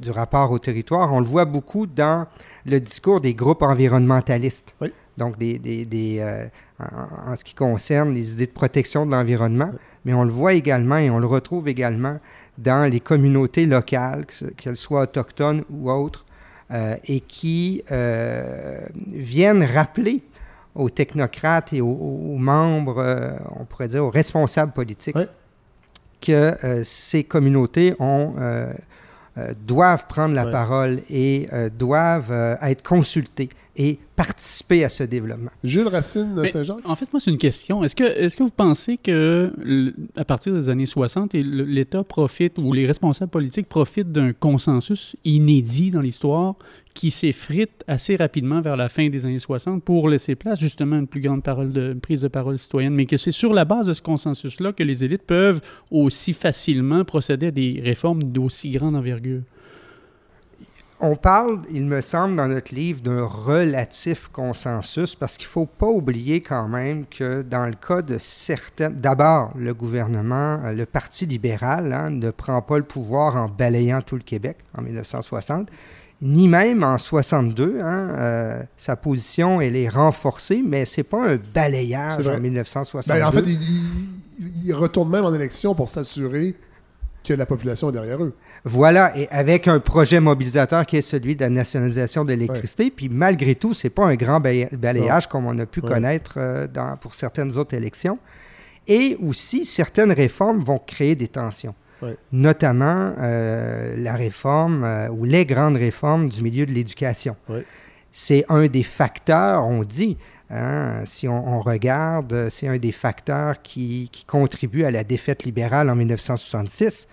du rapport au territoire, on le voit beaucoup dans le discours des groupes environnementalistes. Donc, des, des, euh, en, ce qui concerne les idées de protection de l'environnement, mais on le voit également et on le retrouve également dans les communautés locales, qu'elles soient autochtones ou autres, et qui euh, viennent rappeler aux technocrates et aux, membres, euh, on pourrait dire aux responsables politiques, que ces communautés ont, doivent prendre la parole et doivent être consultées et participer à ce développement. Jules Racine Saint-Jean? En fait, moi, c'est une question. Est-ce que, est que vous pensez que, à partir des années 60, l'État profite ou les responsables politiques profitent d'un consensus inédit dans l'histoire qui s'effrite assez rapidement vers la fin des années 60 pour laisser place justement à une plus grande parole de, prise de parole citoyenne, mais que c'est sur la base de ce consensus-là que les élites peuvent aussi facilement procéder à des réformes d'aussi grande envergure? On parle, il me semble, dans notre livre d'un relatif consensus parce qu'il ne faut pas oublier quand même que dans le cas de certaines... D'abord, le gouvernement, euh, le Parti libéral hein, ne prend pas le pouvoir en balayant tout le Québec en 1960, ni même en 62. Hein, euh, sa position, elle est renforcée, mais ce n'est pas un balayage en 1962. Ben, en fait, il, il retourne même en élection pour s'assurer que la population est derrière eux. Voilà, et avec un projet mobilisateur qui est celui de la nationalisation de l'électricité. Puis malgré tout, ce n'est pas un grand balayage comme on a pu connaître euh, dans, pour certaines autres élections. Et aussi, certaines réformes vont créer des tensions. Notamment euh, la réforme euh, ou les grandes réformes du milieu de l'éducation. C'est un des facteurs, on dit, hein, si on, regarde, c'est un des facteurs qui, qui contribue à la défaite libérale en 1966.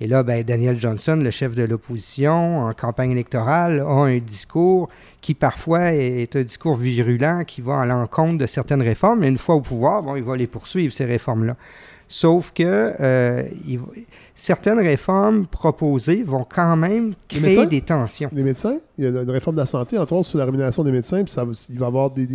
Et là, ben, Daniel Johnson, le chef de l'opposition en campagne électorale, a un discours qui parfois est un discours virulent, qui va à l'encontre de certaines réformes. Mais une fois au pouvoir, bon, il va les poursuivre, ces réformes-là. Sauf que euh, certaines réformes proposées vont quand même créer des tensions. Les médecins, il y a une réforme de la santé, entre autres sur la rémunération des médecins, puis ça, il va y avoir des,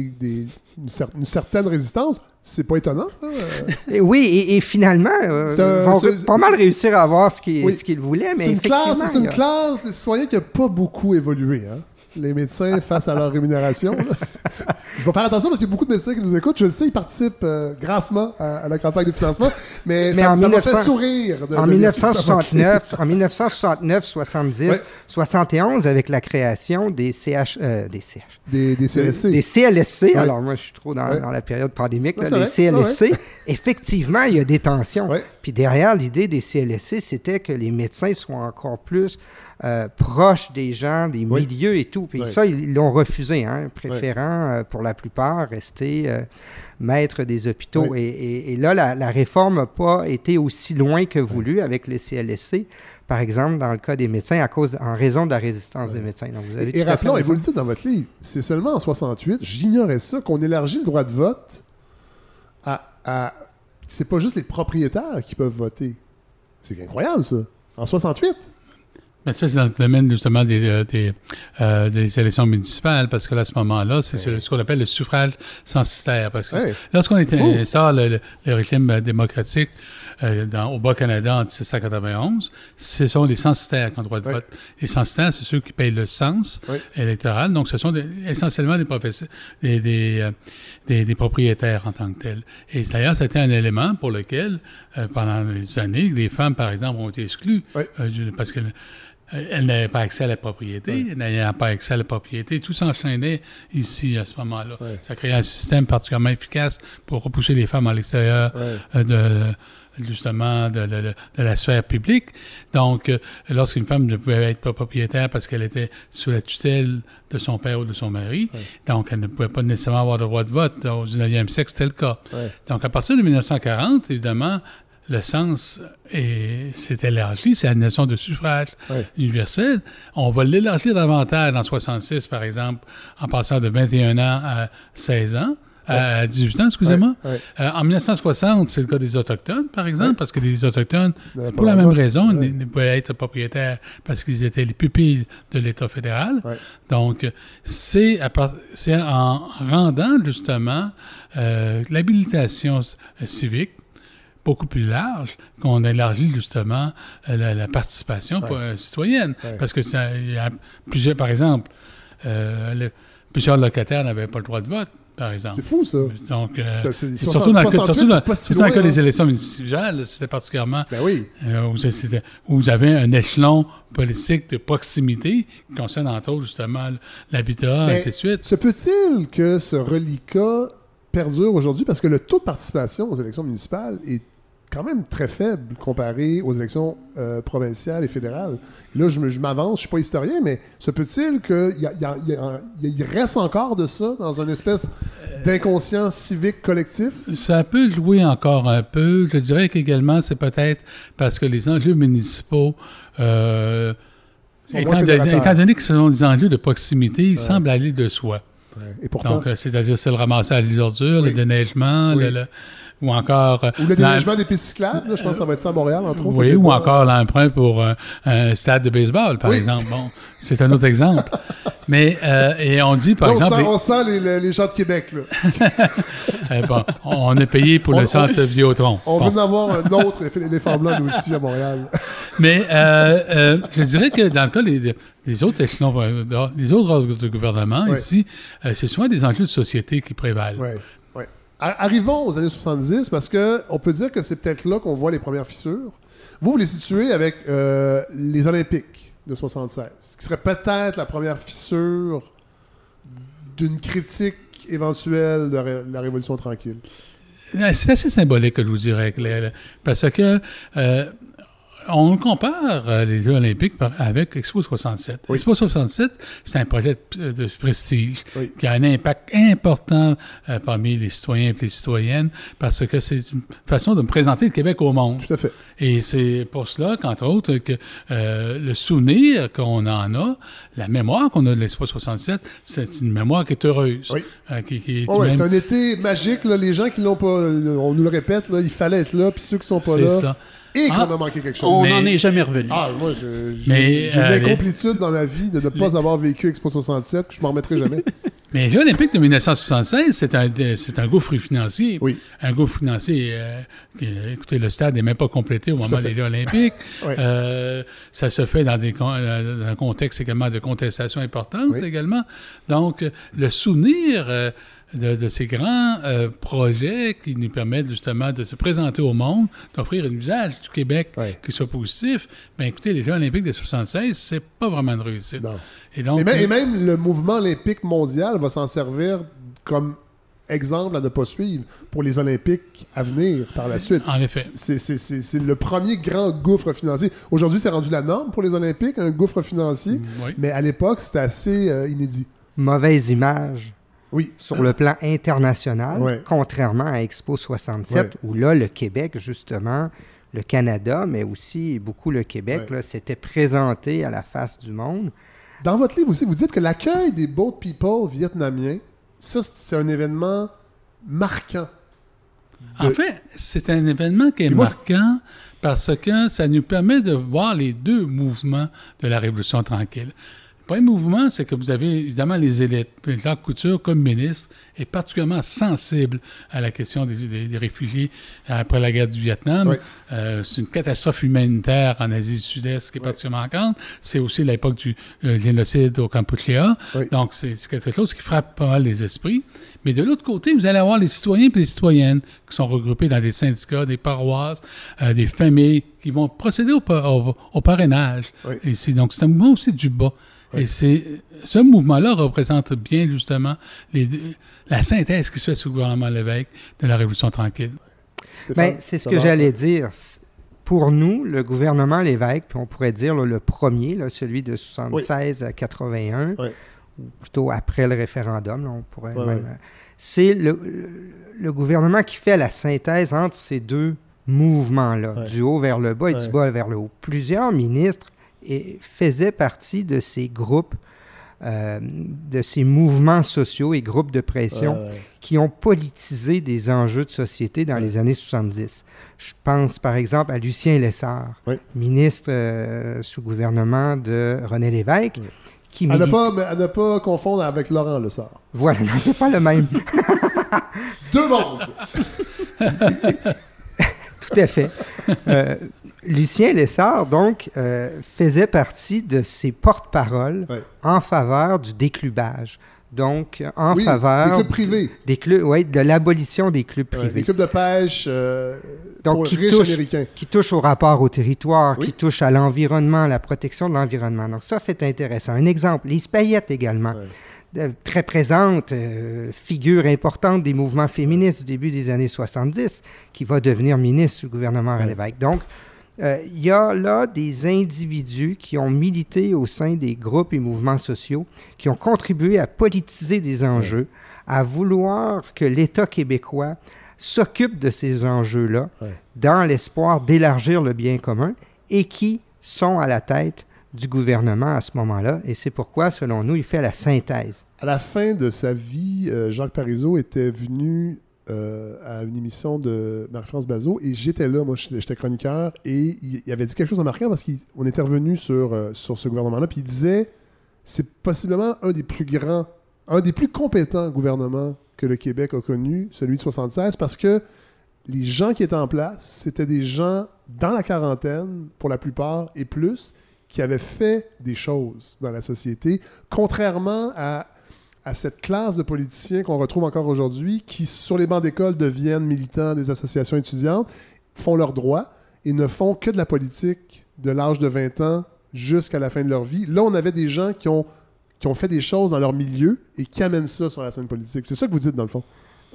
une, certaine résistance. C'est pas étonnant. Et oui, et, finalement, euh, ils vont pas mal réussir à avoir ce qu'ils voulaient, mais. C'est une classe de citoyens qui n'a pas beaucoup évolué. Hein? les médecins face à leur rémunération. Je vais faire attention parce qu'il y a beaucoup de médecins qui nous écoutent. Je le sais, ils participent euh, grassement à, la campagne de financement, mais, ça, m'a fait sourire. en, 1969, en 1969, 70, 71, avec la création des CH... Euh, des CH... Des, des CLSC. Des CLSC. Alors moi, je suis trop dans, la période pandémique. les CLSC, effectivement, il y a des tensions. Puis derrière, l'idée des CLSC, c'était que les médecins soient encore plus euh, proche des gens, des milieux et tout. Puis ça, ils l'ont refusé, hein, préférant pour la plupart rester euh, maître des hôpitaux. Et, là, la, réforme n'a pas été aussi loin que voulu avec les CLSC, par exemple, dans le cas des médecins, à cause en raison de la résistance des médecins. Donc, vous avez et, rappelons, et vous le dites dans votre livre, c'est seulement en 68, j'ignorais ça, qu'on élargit le droit de vote à, à c'est pas juste les propriétaires qui peuvent voter. C'est incroyable, ça. En 68? Mais ça, c'est dans le domaine justement des, euh, des, euh, des, élections municipales, parce que à ce moment-là, c'est ce qu'on appelle le suffrage censitaire. Parce que lorsqu'on instaure le, le, régime démocratique euh, dans, au Bas-Canada en 1791, ce sont les censitaires qui ont droit de vote. Les censitaires, c'est ceux qui payent le sens électoral. Donc, ce sont essentiellement des, des, des, euh, des, des, propriétaires en tant que tels. Et d'ailleurs, c'était un élément pour lequel, pendant les années, les femmes, par exemple, ont été exclues. parce que euh, elle n'avait pas accès à la propriété, elle n'avait pas accès à la propriété. Tout s'enchaînait ici à ce moment-là. Ça créait un système particulièrement efficace pour repousser les femmes à l'extérieur euh, de justement de, la sphère publique. Donc, euh, lorsqu'une femme ne pouvait être pas propriétaire parce qu'elle était sous la tutelle de son père ou de son mari, donc elle ne pouvait pas nécessairement avoir le droit de vote. Au 19e siècle, c'était le cas. Donc, à partir de 1940, évidemment, le sens s'est élargi, c'est la notion de suffrage universel. On va l'élargir davantage en 66, par exemple, en passant de 21 ans à 16 ans. À 18 ans, excusez-moi. Euh, en 1960, c'est le cas des Autochtones, par exemple, parce que les Autochtones, pour la même raison, ne pouvaient être propriétaires parce qu'ils étaient les pupilles de l'État fédéral. Donc, c'est en rendant justement euh, l'habilitation civique beaucoup plus large qu'on élargit justement euh, la, participation euh, citoyenne. Parce que ça, y a plusieurs, par exemple, euh, plusieurs locataires n'avaient pas le droit de vote. Par exemple. C'est fou, ça. Donc, surtout, dans, le cas des élections municipales, c'était particulièrement ben oui. où, vous avez un échelon politique de proximité qui concerne entre autres justement l'habitat, et ainsi de suite. Se peut-il que ce reliquat perdure aujourd'hui? Parce que le taux de participation aux élections municipales est quand même très faible comparé aux élections euh, provinciales et fédérales. Là, je, m'avance, je ne suis pas historien, mais se peut-il qu'il reste encore de ça dans une espèce d'inconscient civique collectif? Ça peut jouer encore un peu. Je dirais qu'également, c'est peut-être parce que les enjeux municipaux... Euh, étant, donné que ce sont des enjeux de proximité, ils semblent aller de soi. Et pourtant... Donc, euh, c'est-à-dire, c'est le ramassage des ordures, le déneigement, le ou encore... Ou le déneigement des pistes cyclables, je pense que ça va être ça à Montréal, entre autres. Oui, ou encore l'emprunt pour euh, un stade de baseball, par exemple. Bon, c'est un autre exemple. Mais, euh, et on dit, par exemple... On sent, les, les, gens de Québec, là. Eh bon, on est payé pour le centre Vidéotron. On veut en avoir un autre, l'éléphant blanc, aussi, à Montréal. Mais euh, je dirais que dans le cas des, des autres échelons, les autres ordres de gouvernement, ici, c'est souvent des enjeux de société qui prévalent. Oui. Arrivons aux années 70 parce que on peut dire que c'est peut-être là qu'on voit les premières fissures. Vous, vous les situez avec euh, les Olympiques de 76, qui serait peut-être la première fissure d'une critique éventuelle de la Révolution tranquille. C'est assez symbolique, je vous dirais, parce que euh, on compare euh, les Jeux olympiques avec Expo 67. Expo 67, c'est un projet de, prestige qui a un impact important euh, parmi les citoyens et les citoyennes parce que c'est une façon de présenter le Québec au monde. Tout à fait. Et c'est pour cela qu'entre autres, que euh, le souvenir qu'on en a, la mémoire qu'on a de l'Expo 67, c'est une mémoire qui est heureuse. Oui. Oh, c'est un été magique. Les gens qui l'ont pas, on nous le répète, il fallait être là, puis ceux qui sont pas là. Ça et qu'on ah. a manqué quelque chose. On n'en est jamais revenu. Ah, moi, j'ai une euh, incomplétude dans ma vie de ne pas avoir vécu Expo 67, que je m'en remettrai jamais. Mais les Jeux olympiques de 1976, c'est un, c'est un gouffre financier. Oui. Un gouffre financier. Euh, écoutez, le stade n'est même pas complété au moment des Jeux olympiques. euh, ça se fait dans, des, dans un contexte également de contestation importante également. Donc, le souvenir... Euh, de, ces grands euh, projets qui nous permettent justement de se présenter au monde, d'offrir un usage du Québec qui soit positif, bien écoutez, les Jeux olympiques de 76, c'est pas vraiment une réussite. Et, donc, et, même, le mouvement olympique mondial va s'en servir comme exemple à ne pas suivre pour les Olympiques à venir par la suite. En effet. C'est le premier grand gouffre financier. Aujourd'hui, c'est rendu la norme pour les Olympiques, un gouffre financier. Mais à l'époque, c'était assez euh, inédit. Mauvaise image oui. sur le plan international, contrairement à Expo 67, où là, le Québec, justement, le Canada, mais aussi beaucoup le Québec, s'était présenté à la face du monde. Dans votre livre aussi, vous dites que l'accueil des boat people vietnamiens, ça, c'est un événement marquant. En fait, c'est un événement qui est marquant parce que ça nous permet de voir les deux mouvements de la Révolution tranquille premier mouvement, c'est que vous avez évidemment les élites. Jacques Couture, comme ministre, est particulièrement sensible à la question des, réfugiés après la guerre du Vietnam. Euh, c'est une catastrophe humanitaire en Asie du Sud-Est qui est particulièrement grande. C'est aussi l'époque du euh, génocide au Kampuchea. Donc, c'est quelque chose qui frappe pas mal les esprits. Mais de l'autre côté, vous allez avoir les citoyens et les citoyennes qui sont regroupés dans des syndicats, des paroisses, euh, des familles qui vont procéder au, au parrainage. Ici. Donc, c'est un mouvement aussi du bas. Et c'est ce mouvement-là représente bien justement les, la synthèse qui se fait sous le gouvernement Lévesque de la Révolution tranquille. Ben, c'est ce que j'allais dire. Pour nous, le gouvernement Lévesque, puis on pourrait dire le premier, celui de 76 à 81, ou plutôt après le référendum, on pourrait c'est le, le, gouvernement qui fait la synthèse entre ces deux mouvements-là, du haut vers le bas et du bas vers le haut. Plusieurs ministres et faisait partie de ces groupes, euh, de ces mouvements sociaux et groupes de pression qui ont politisé des enjeux de société dans les années 70. Je pense par exemple à Lucien Lessard, ministre euh, sous gouvernement de René Lévesque. Qui à, ne pas, à ne pas confondre avec Laurent Lessard. Voilà, c'est pas le même. Deux mondes! Tout à fait. Euh, Lucien Lessard, donc, euh, faisait partie de ces porte-paroles en faveur du déclubage. Donc, en faveur. Des clubs privés. Des clubs, oui, de l'abolition des clubs privés. des clubs de pêche euh, donc, qui riches américains. Qui touchent au rapport au territoire, qui touchent à l'environnement, la protection de l'environnement. Donc, ça, c'est intéressant. Un exemple, Payette également. très présente, figure importante des mouvements féministes du début des années 70, qui va devenir ministre du gouvernement à l'évêque. Donc, il y a là des individus qui ont milité au sein des groupes et mouvements sociaux, qui ont contribué à politiser des enjeux, à vouloir que l'État québécois s'occupe de ces enjeux-là dans l'espoir d'élargir le bien commun et qui sont à la tête du gouvernement à ce moment-là. Et c'est pourquoi, selon nous, il fait la synthèse. À la fin de sa vie, euh, Jacques Parizeau était venu euh, à une émission de Marie-France Bazot et j'étais là, moi j'étais chroniqueur et il, avait dit quelque chose de marquant parce qu'on était revenu sur, euh, sur ce gouvernement-là puis il disait c'est possiblement un des plus grands, un des plus compétents gouvernements que le Québec a connu, celui de 76, parce que les gens qui étaient en place, c'était des gens dans la quarantaine, pour la plupart, et plus, qui avaient fait des choses dans la société, contrairement à, à cette classe de politiciens qu'on retrouve encore aujourd'hui, qui, sur les bancs d'école, deviennent militants des associations étudiantes, font leurs droits et ne font que de la politique de l'âge de 20 ans jusqu'à la fin de leur vie. Là, on avait des gens qui ont qui ont fait des choses dans leur milieu et qui amènent ça sur la scène politique. C'est ça que vous dites, dans le fond?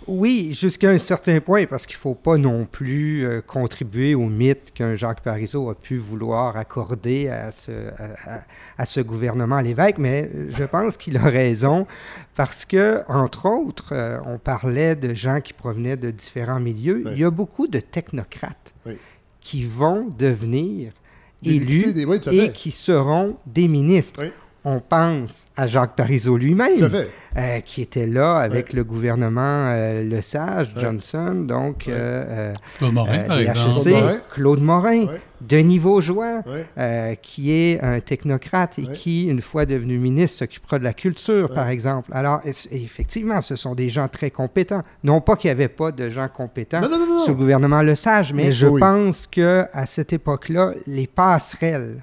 Oui, jusqu'à un certain point, parce qu'il ne faut pas non plus euh, contribuer au mythe qu'un Jacques Parizeau a pu vouloir accorder à ce, à, ce gouvernement à l'évêque, mais je pense qu'il a raison, parce que, entre autres, euh, on parlait de gens qui provenaient de différents milieux. Il y a beaucoup de technocrates qui vont devenir élus et qui seront des ministres on pense à Jacques Parizeau lui-même, euh, qui était là avec le gouvernement euh, Le Sage, Johnson, donc euh, Claude Morin, par Claude Morin, Denis Vaugeois, qui est un technocrate et qui, une fois devenu ministre, s'occupera de la culture, par exemple. Alors, effectivement, ce sont des gens très compétents. Non pas qu'il n'y avait pas de gens compétents sous le gouvernement Le Sage, mais je pense que à cette époque-là, les passerelles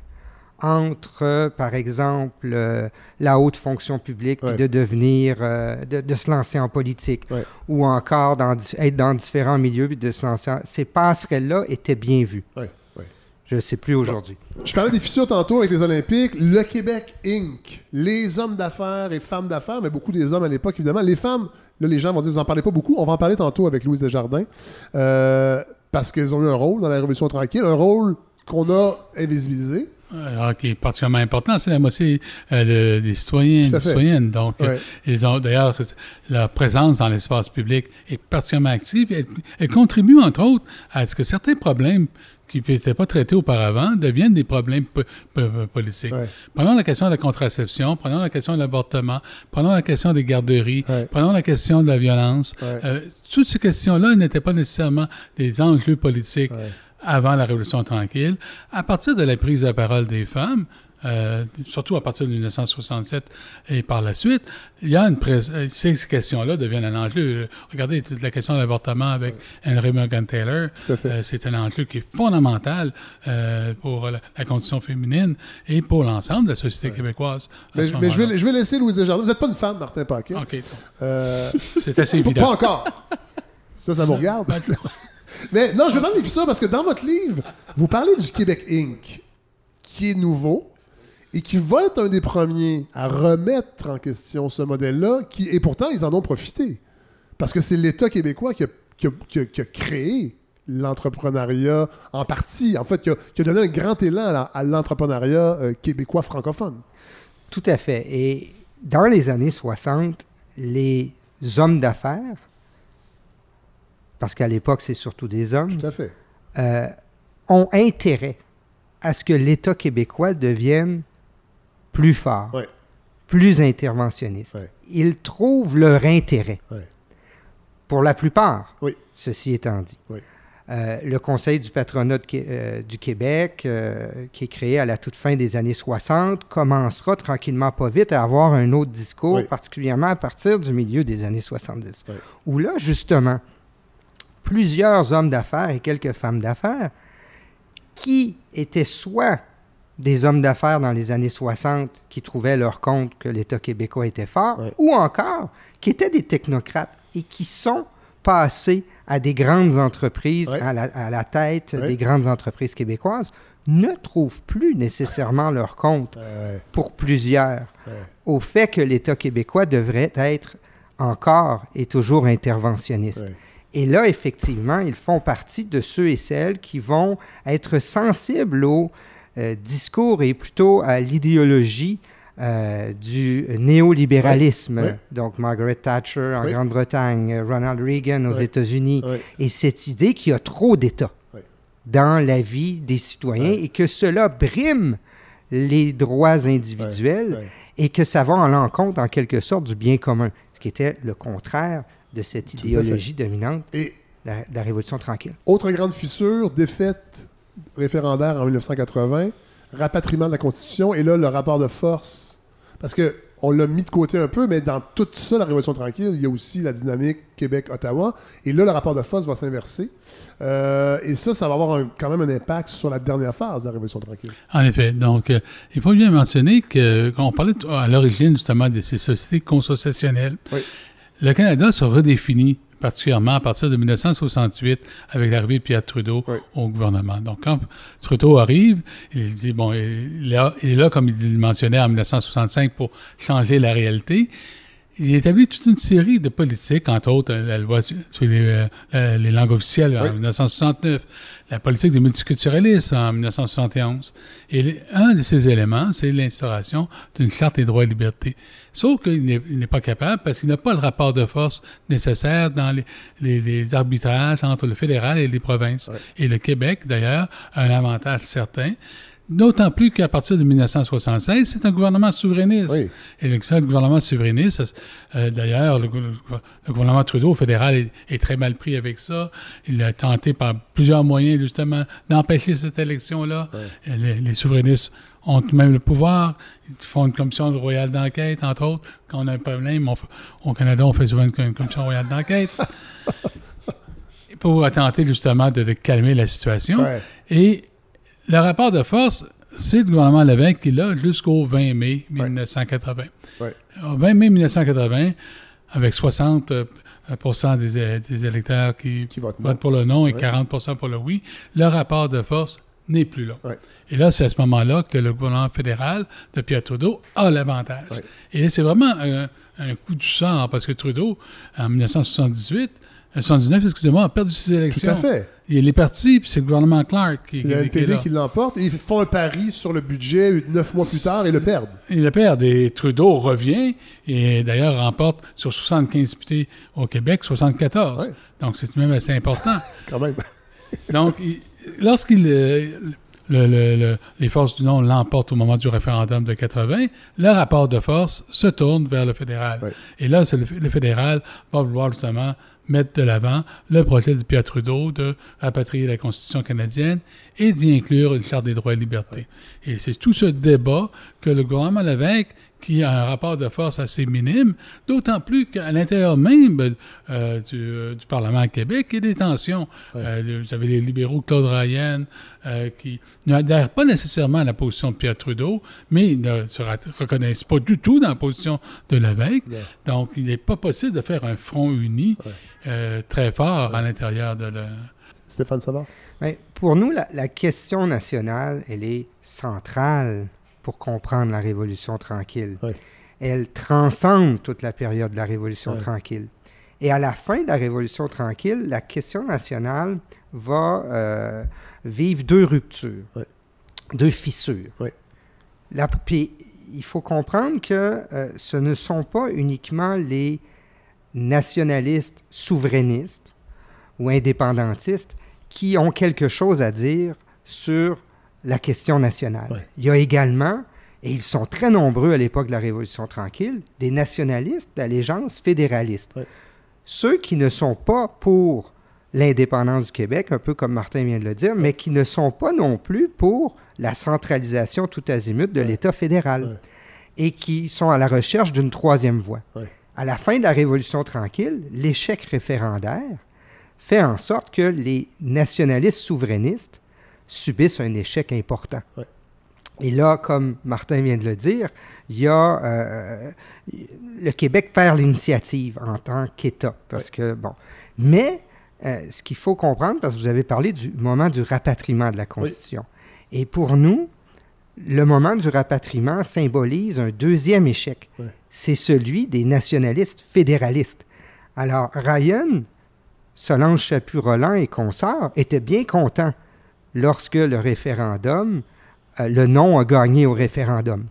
entre, par exemple, euh, la haute fonction publique, de devenir, euh, de, se lancer en politique, ou encore dans, être dans différents milieux, puis de se lancer. Ces passerelles-là étaient bien vues. Je ne sais plus aujourd'hui. Je parlais des fissures tantôt avec les Olympiques. Le Québec Inc., les hommes d'affaires et femmes d'affaires, mais beaucoup des hommes à l'époque, évidemment. Les femmes, là, les gens vont dire, vous n'en parlez pas beaucoup. On va en parler tantôt avec Louise Desjardins. Euh, parce qu'elles ont eu un rôle dans la Révolution tranquille, un rôle qu'on a invisibilisé, alors, qui est particulièrement important, c'est la moitié euh, des citoyens et des citoyennes. Donc, euh, ils ont d'ailleurs leur présence dans l'espace public est particulièrement active. Elle, elle, contribue entre autres à ce que certains problèmes qui n'étaient pas traités auparavant deviennent des problèmes politiques. Prenons la question de la contraception, prenons la question de l'avortement, prenons la question des garderies, prenons la question de la violence. Euh, toutes ces questions-là n'étaient pas nécessairement des enjeux politiques avant la Révolution tranquille, à partir de la prise de parole des femmes, euh, surtout à partir de 1967 et par la suite, il y a une euh, ces questions-là deviennent un enjeu. Regardez toute la question de l'avortement avec Henry Morgan Taylor. Euh, c'est un enjeu qui est fondamental pour la, condition féminine et pour l'ensemble de la société québécoise. Mais, je, vais, je, vais, laisser Louise Desjardins. Vous n'êtes pas une femme, Martin Paquet. OK. c'est assez évident. Pas encore. Ça, ça vous regarde? Mais non, je vais parler de ça parce que dans votre livre, vous parlez du Québec Inc., qui est nouveau et qui va être un des premiers à remettre en question ce modèle-là, et pourtant, ils en ont profité. Parce que c'est l'État québécois qui a, créé l'entrepreneuriat en partie, en fait, qui a, donné un grand élan à l'entrepreneuriat euh, québécois francophone. Tout à fait. Et dans les années 60, les hommes d'affaires parce qu'à l'époque, c'est surtout des hommes, Tout à fait. Euh, ont intérêt à ce que l'État québécois devienne plus fort, plus interventionniste. Ils trouvent leur intérêt. Pour la plupart, ceci étant dit. Euh, le Conseil du patronat euh, du Québec, qui est créé à la toute fin des années 60, commencera tranquillement pas vite à avoir un autre discours, particulièrement à partir du milieu des années 70. Où là, justement, plusieurs hommes d'affaires et quelques femmes d'affaires qui étaient soit des hommes d'affaires dans les années 60 qui trouvaient leur compte que l'État québécois était fort, ou encore qui étaient des technocrates et qui sont passer à des grandes entreprises, à, la, tête des grandes entreprises québécoises, ne trouvent plus nécessairement leur compte pour plusieurs. Au fait que l'État québécois devrait être encore et toujours interventionniste. Et là, effectivement, ils font partie de ceux et celles qui vont être sensibles au euh, discours et plutôt à l'idéologie euh, du néolibéralisme. Donc, Margaret Thatcher en Grande-Bretagne, Ronald Reagan aux États-Unis. Et cette idée qu'il y a trop d'État dans la vie des citoyens et que cela brime les droits individuels et que ça va en l'encontre, en quelque sorte, du bien commun, ce qui était le contraire de cette idéologie dominante et de la, Révolution tranquille. Autre grande fissure, défaite référendaire en 1980, rapatriement de la Constitution, et là, le rapport de force. Parce que on l'a mis de côté un peu, mais dans tout ça, la Révolution tranquille, il y a aussi la dynamique Québec-Ottawa. Et là, le rapport de force va s'inverser. Euh, et ça, ça va avoir quand même un impact sur la dernière phase de la Révolution tranquille. En effet. Donc, euh, il faut bien mentionner qu'on parlait à l'origine justement de ces sociétés consociationnelles. Oui. Le Canada se redéfinit particulièrement à partir de 1968 avec l'arrivée de Pierre Trudeau au gouvernement. Donc, quand Trudeau arrive, il dit, bon, il est là, comme il le mentionnait en 1965, pour changer la réalité il établit toute une série de politiques, entre autres la loi sur les, euh, les langues officielles en 1969, la politique du multiculturalisme en 1971. Et un de ces éléments, c'est l'instauration d'une charte des droits et libertés. Sauf qu'il n'est pas capable parce qu'il n'a pas le rapport de force nécessaire dans les, les, arbitrages entre le fédéral et les provinces. Et le Québec, d'ailleurs, a un avantage certain D'autant plus qu'à partir de 1976, c'est un gouvernement souverainiste. Et le, seul gouvernement souverainiste, euh, d'ailleurs, le, gouvernement Trudeau fédéral est, très mal pris avec ça. Il a tenté par plusieurs moyens, justement, d'empêcher cette élection-là. Les, souverainistes ont même le pouvoir. Ils font une commission royale d'enquête, entre autres. Quand on a un problème, au Canada, on fait souvent une, commission royale d'enquête. pour tenter, justement, de, calmer la situation. Et le rapport de force, c'est le gouvernement Lévesque qui l'a jusqu'au 20 mai 1980. Au 20 mai 1980, avec 60% euh, des, électeurs qui, votent, pour le non et 40 pour le oui, le rapport de force n'est plus là. Et là, c'est à ce moment-là que le gouvernement fédéral de Pierre Trudeau a l'avantage. Et c'est vraiment un, un, coup du sort parce que Trudeau, en 1978, 79, excusez-moi, a perdu ses élections. Tout à fait. Il est parti, puis c'est le gouvernement Clark qui C'est le NPD qui l'emporte, et ils font un pari sur le budget neuf mois plus tard et le perdent. Ils le perdent, et Trudeau revient, et d'ailleurs remporte sur 75 députés au Québec, 74. Donc c'est même assez important. Quand même. Donc, lorsqu'il... Euh, le, les forces du non l'emportent au moment du référendum de 80, le rapport de force se tourne vers le fédéral. Et là, le, le, fédéral va vouloir justement mettre de l'avant le projet de Pierre Trudeau de rapatrier la Constitution canadienne et d'y inclure une Charte des droits et libertés. Et c'est tout ce débat que le gouvernement Lévesque, qui a un rapport de force assez minime, d'autant plus qu'à l'intérieur même euh, euh, du, Parlement à Québec, il y a des tensions. Euh, vous avez les libéraux, Claude Ryan, qui n'adhèrent pas nécessairement à la position de Pierre Trudeau, mais ne se reconnaissent pas du tout dans la position de Lévesque. Donc, il n'est pas possible de faire un front uni. Euh, très fort à l'intérieur de le... Stéphane Savard? Bien, pour nous, la, question nationale, elle est centrale pour comprendre la Révolution tranquille. Elle transcende toute la période de la Révolution tranquille. Et à la fin de la Révolution tranquille, la question nationale va euh, vivre deux ruptures, deux fissures. La, puis, il faut comprendre que euh, ce ne sont pas uniquement les nationalistes, souverainistes ou indépendantistes qui ont quelque chose à dire sur la question nationale. Il y a également, et ils sont très nombreux à l'époque de la Révolution tranquille, des nationalistes d'allégeance fédéraliste. Ceux qui ne sont pas pour l'indépendance du Québec, un peu comme Martin vient de le dire, mais qui ne sont pas non plus pour la centralisation tout azimut de l'État fédéral et qui sont à la recherche d'une troisième voie à la fin de la Révolution tranquille, l'échec référendaire fait en sorte que les nationalistes souverainistes subissent un échec important. Et là, comme Martin vient de le dire, il y a euh, le Québec perd l'initiative en tant qu'État, parce que bon. Mais euh, ce qu'il faut comprendre, parce que vous avez parlé du moment du rapatriement de la Constitution, et pour nous, le moment du rapatriement symbolise un deuxième échec. C'est celui des nationalistes fédéralistes. Alors, Ryan, Solange Chaput-Roland et consorts étaient bien contents lorsque le référendum, euh, le non a gagné au référendum.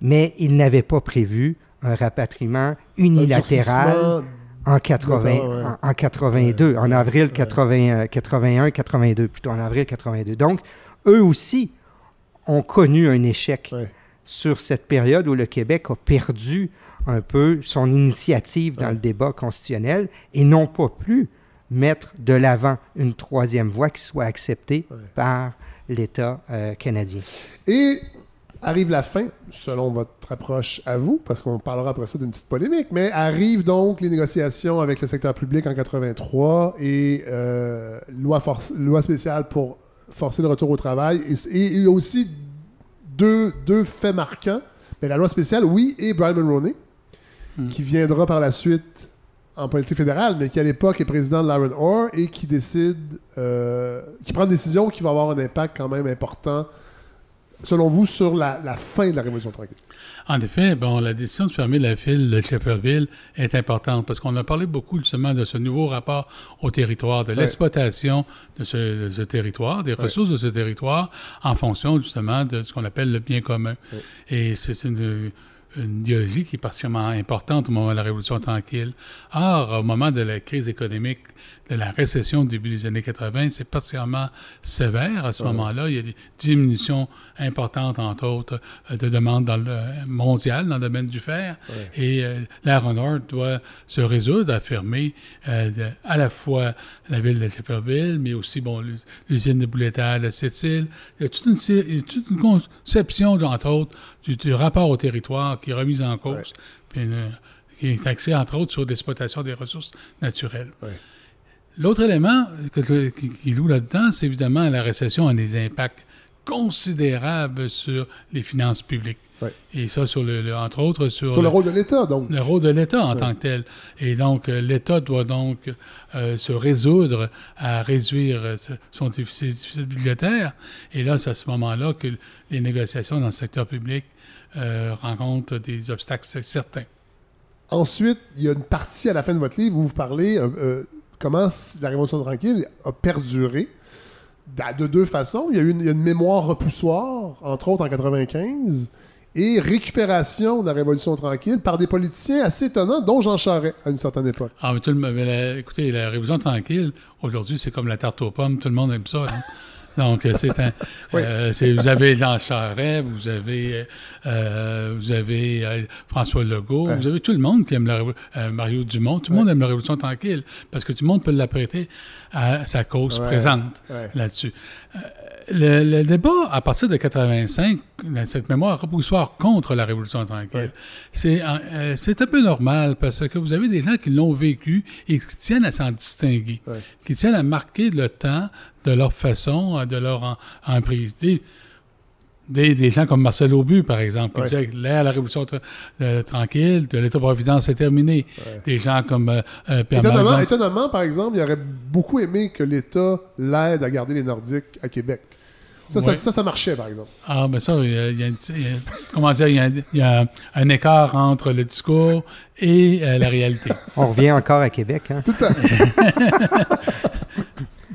Mais ils n'avaient pas prévu un rapatriement unilatéral en, 80, en, 82, en avril 81, 82, euh, plutôt en avril 82. Donc, eux aussi ont connu un échec sur cette période où le Québec a perdu un peu son initiative dans le débat constitutionnel et non pas plus mettre de l'avant une troisième voie qui soit acceptée par l'État euh, canadien. Et arrive la fin, selon votre approche à vous, parce qu'on parlera après ça d'une petite polémique, mais arrivent donc les négociations avec le secteur public en 83 et euh, loi, loi spéciale pour forcer le retour au travail. Et, il y a aussi deux, deux faits marquants. Mais la loi spéciale, oui, et Brian Mulroney, hmm. qui viendra par la suite en politique fédérale, mais qui à l'époque est président de l'Iron Ore et qui décide, euh, qui prend une décision qui va avoir un impact quand même important, selon vous, sur la, fin de la Révolution tranquille? En effet, bon, la décision de fermer la file de Shefferville est importante parce qu'on a parlé beaucoup justement de ce nouveau rapport au territoire, de l'exploitation de, ce, territoire, des ressources de ce territoire en fonction justement de ce qu'on appelle le bien commun. Et c'est une une idéologie qui est particulièrement importante au moment de la Révolution tranquille. Or, au moment de la crise économique, de la récession du début des années 80, c'est particulièrement sévère à ce moment-là. Il y a des diminutions importantes, entre autres, euh, de demandes dans le mondial, dans le domaine du fer. Et euh, doit se résoudre à fermer euh, à la fois la ville de Shefferville, mais aussi bon, l'usine de boulettage à Sept-Îles. Il y a toute une, toute une conception, entre autres, du, rapport au territoire qui est remise en cause, puis qui est axé, entre autres, sur l'exploitation des ressources naturelles. L'autre élément qui, loue là-dedans, c'est évidemment la récession a des impacts considérables sur les finances publiques. Et ça, sur le, entre autres, sur... Sur le, rôle de l'État, donc. Le rôle de l'État en tant que tel. Et donc, euh, l'État doit donc euh, se résoudre à réduire euh, son déficit, budgétaire. Et là, c'est à ce moment-là que les négociations dans le secteur public rencontrent des obstacles certains. Ensuite, il y a une partie à la fin de votre livre où vous parlez comment la Révolution tranquille a perduré de deux façons. Il y a, une, une mémoire repoussoire, entre autres en 95, et récupération de la Révolution tranquille par des politiciens assez étonnants, dont Jean Charest à une certaine époque. Ah, mais tout le, écoutez, la Révolution tranquille, aujourd'hui, c'est comme la tarte aux pommes, tout le monde aime ça. Hein. Donc, euh, c'est un. Euh, vous avez Jean Charest, vous avez, euh, vous avez François Legault, vous avez tout le monde qui aime la Mario Dumont, tout le monde aime la Révolution tranquille, parce que tout le monde peut l'apprêter à sa cause présente là-dessus. Le, débat, à partir de 85, cette mémoire repoussoire contre la Révolution tranquille, c'est un peu normal parce que vous avez des gens qui l'ont vécu et qui tiennent à s'en distinguer, qui tiennent à marquer le temps de leur façon, de leur emprise. Des, des, gens comme Marcel Aubu, par exemple, qui disaient que l'ère la Révolution euh, tranquille, de l'État-providence est terminé. Des gens comme euh, euh, Pierre étonnamment, étonnamment, par exemple, il aurait beaucoup aimé que l'État l'aide à garder les Nordiques à Québec. Ça, ça, ça, marchait, par exemple. Ah, ben ça, il y a, comment dire, il y a, un écart entre le discours et la réalité. On revient encore à Québec, hein? Tout à fait.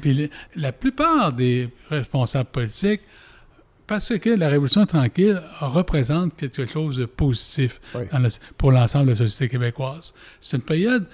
Puis la plupart des responsables politiques, parce que la Révolution tranquille représente quelque chose de positif pour l'ensemble de la société québécoise. C'est une période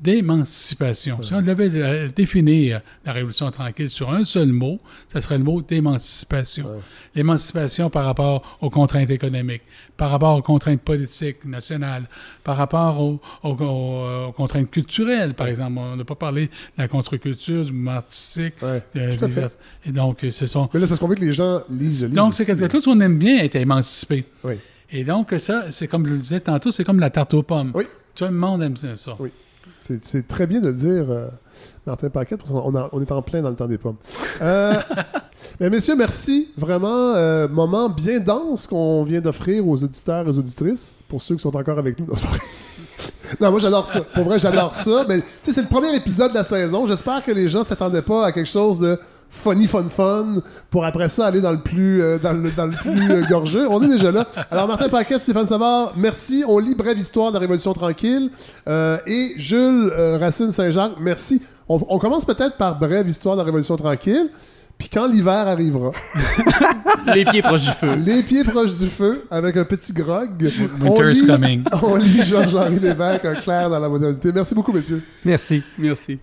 d'émancipation. Si on devait définir la Révolution tranquille sur un seul mot, ce serait le mot d'émancipation. L'émancipation par rapport aux contraintes économiques, par rapport aux contraintes politiques nationales, par rapport aux, contraintes culturelles, par exemple. On n'a pas parlé de la contre-culture, du mouvement artistique. et donc, ce sont... Mais là, c'est parce qu'on veut que les gens lisent Donc, c'est quelque chose qu'on aime bien être émancipé. Et donc, ça, c'est comme je le disais tantôt, c'est comme la tarte aux pommes. Oui. Tout le monde aime ça. Oui. C'est très bien de le dire, euh, Martin Paquette, parce qu'on on est en plein dans le temps des pommes. Euh, Mais messieurs, merci. Vraiment, euh, moment bien dense qu'on vient d'offrir aux auditeurs et aux auditrices, pour ceux qui sont encore avec nous. non, moi j'adore ça. Pour vrai, j'adore ça. Mais tu sais, c'est le premier épisode de la saison. J'espère que les gens s'attendaient pas à quelque chose de funny fun fun pour après ça aller dans le plus euh, dans le, dans le plus euh, gorgeux. On est déjà là. Alors Martin Paquette, Stéphane Savard, merci. On lit Brève histoire de la Révolution tranquille euh, et Jules Racine Saint-Jacques, merci. On, on commence peut-être par Brève histoire de la Révolution tranquille. Puis quand l'hiver arrivera, les pieds proches du feu. Les pieds proches du feu, avec un petit grog. Winter's coming. On lit Georges-Henri Lévesque, un clair dans la modernité. Merci beaucoup, messieurs. Merci. Merci.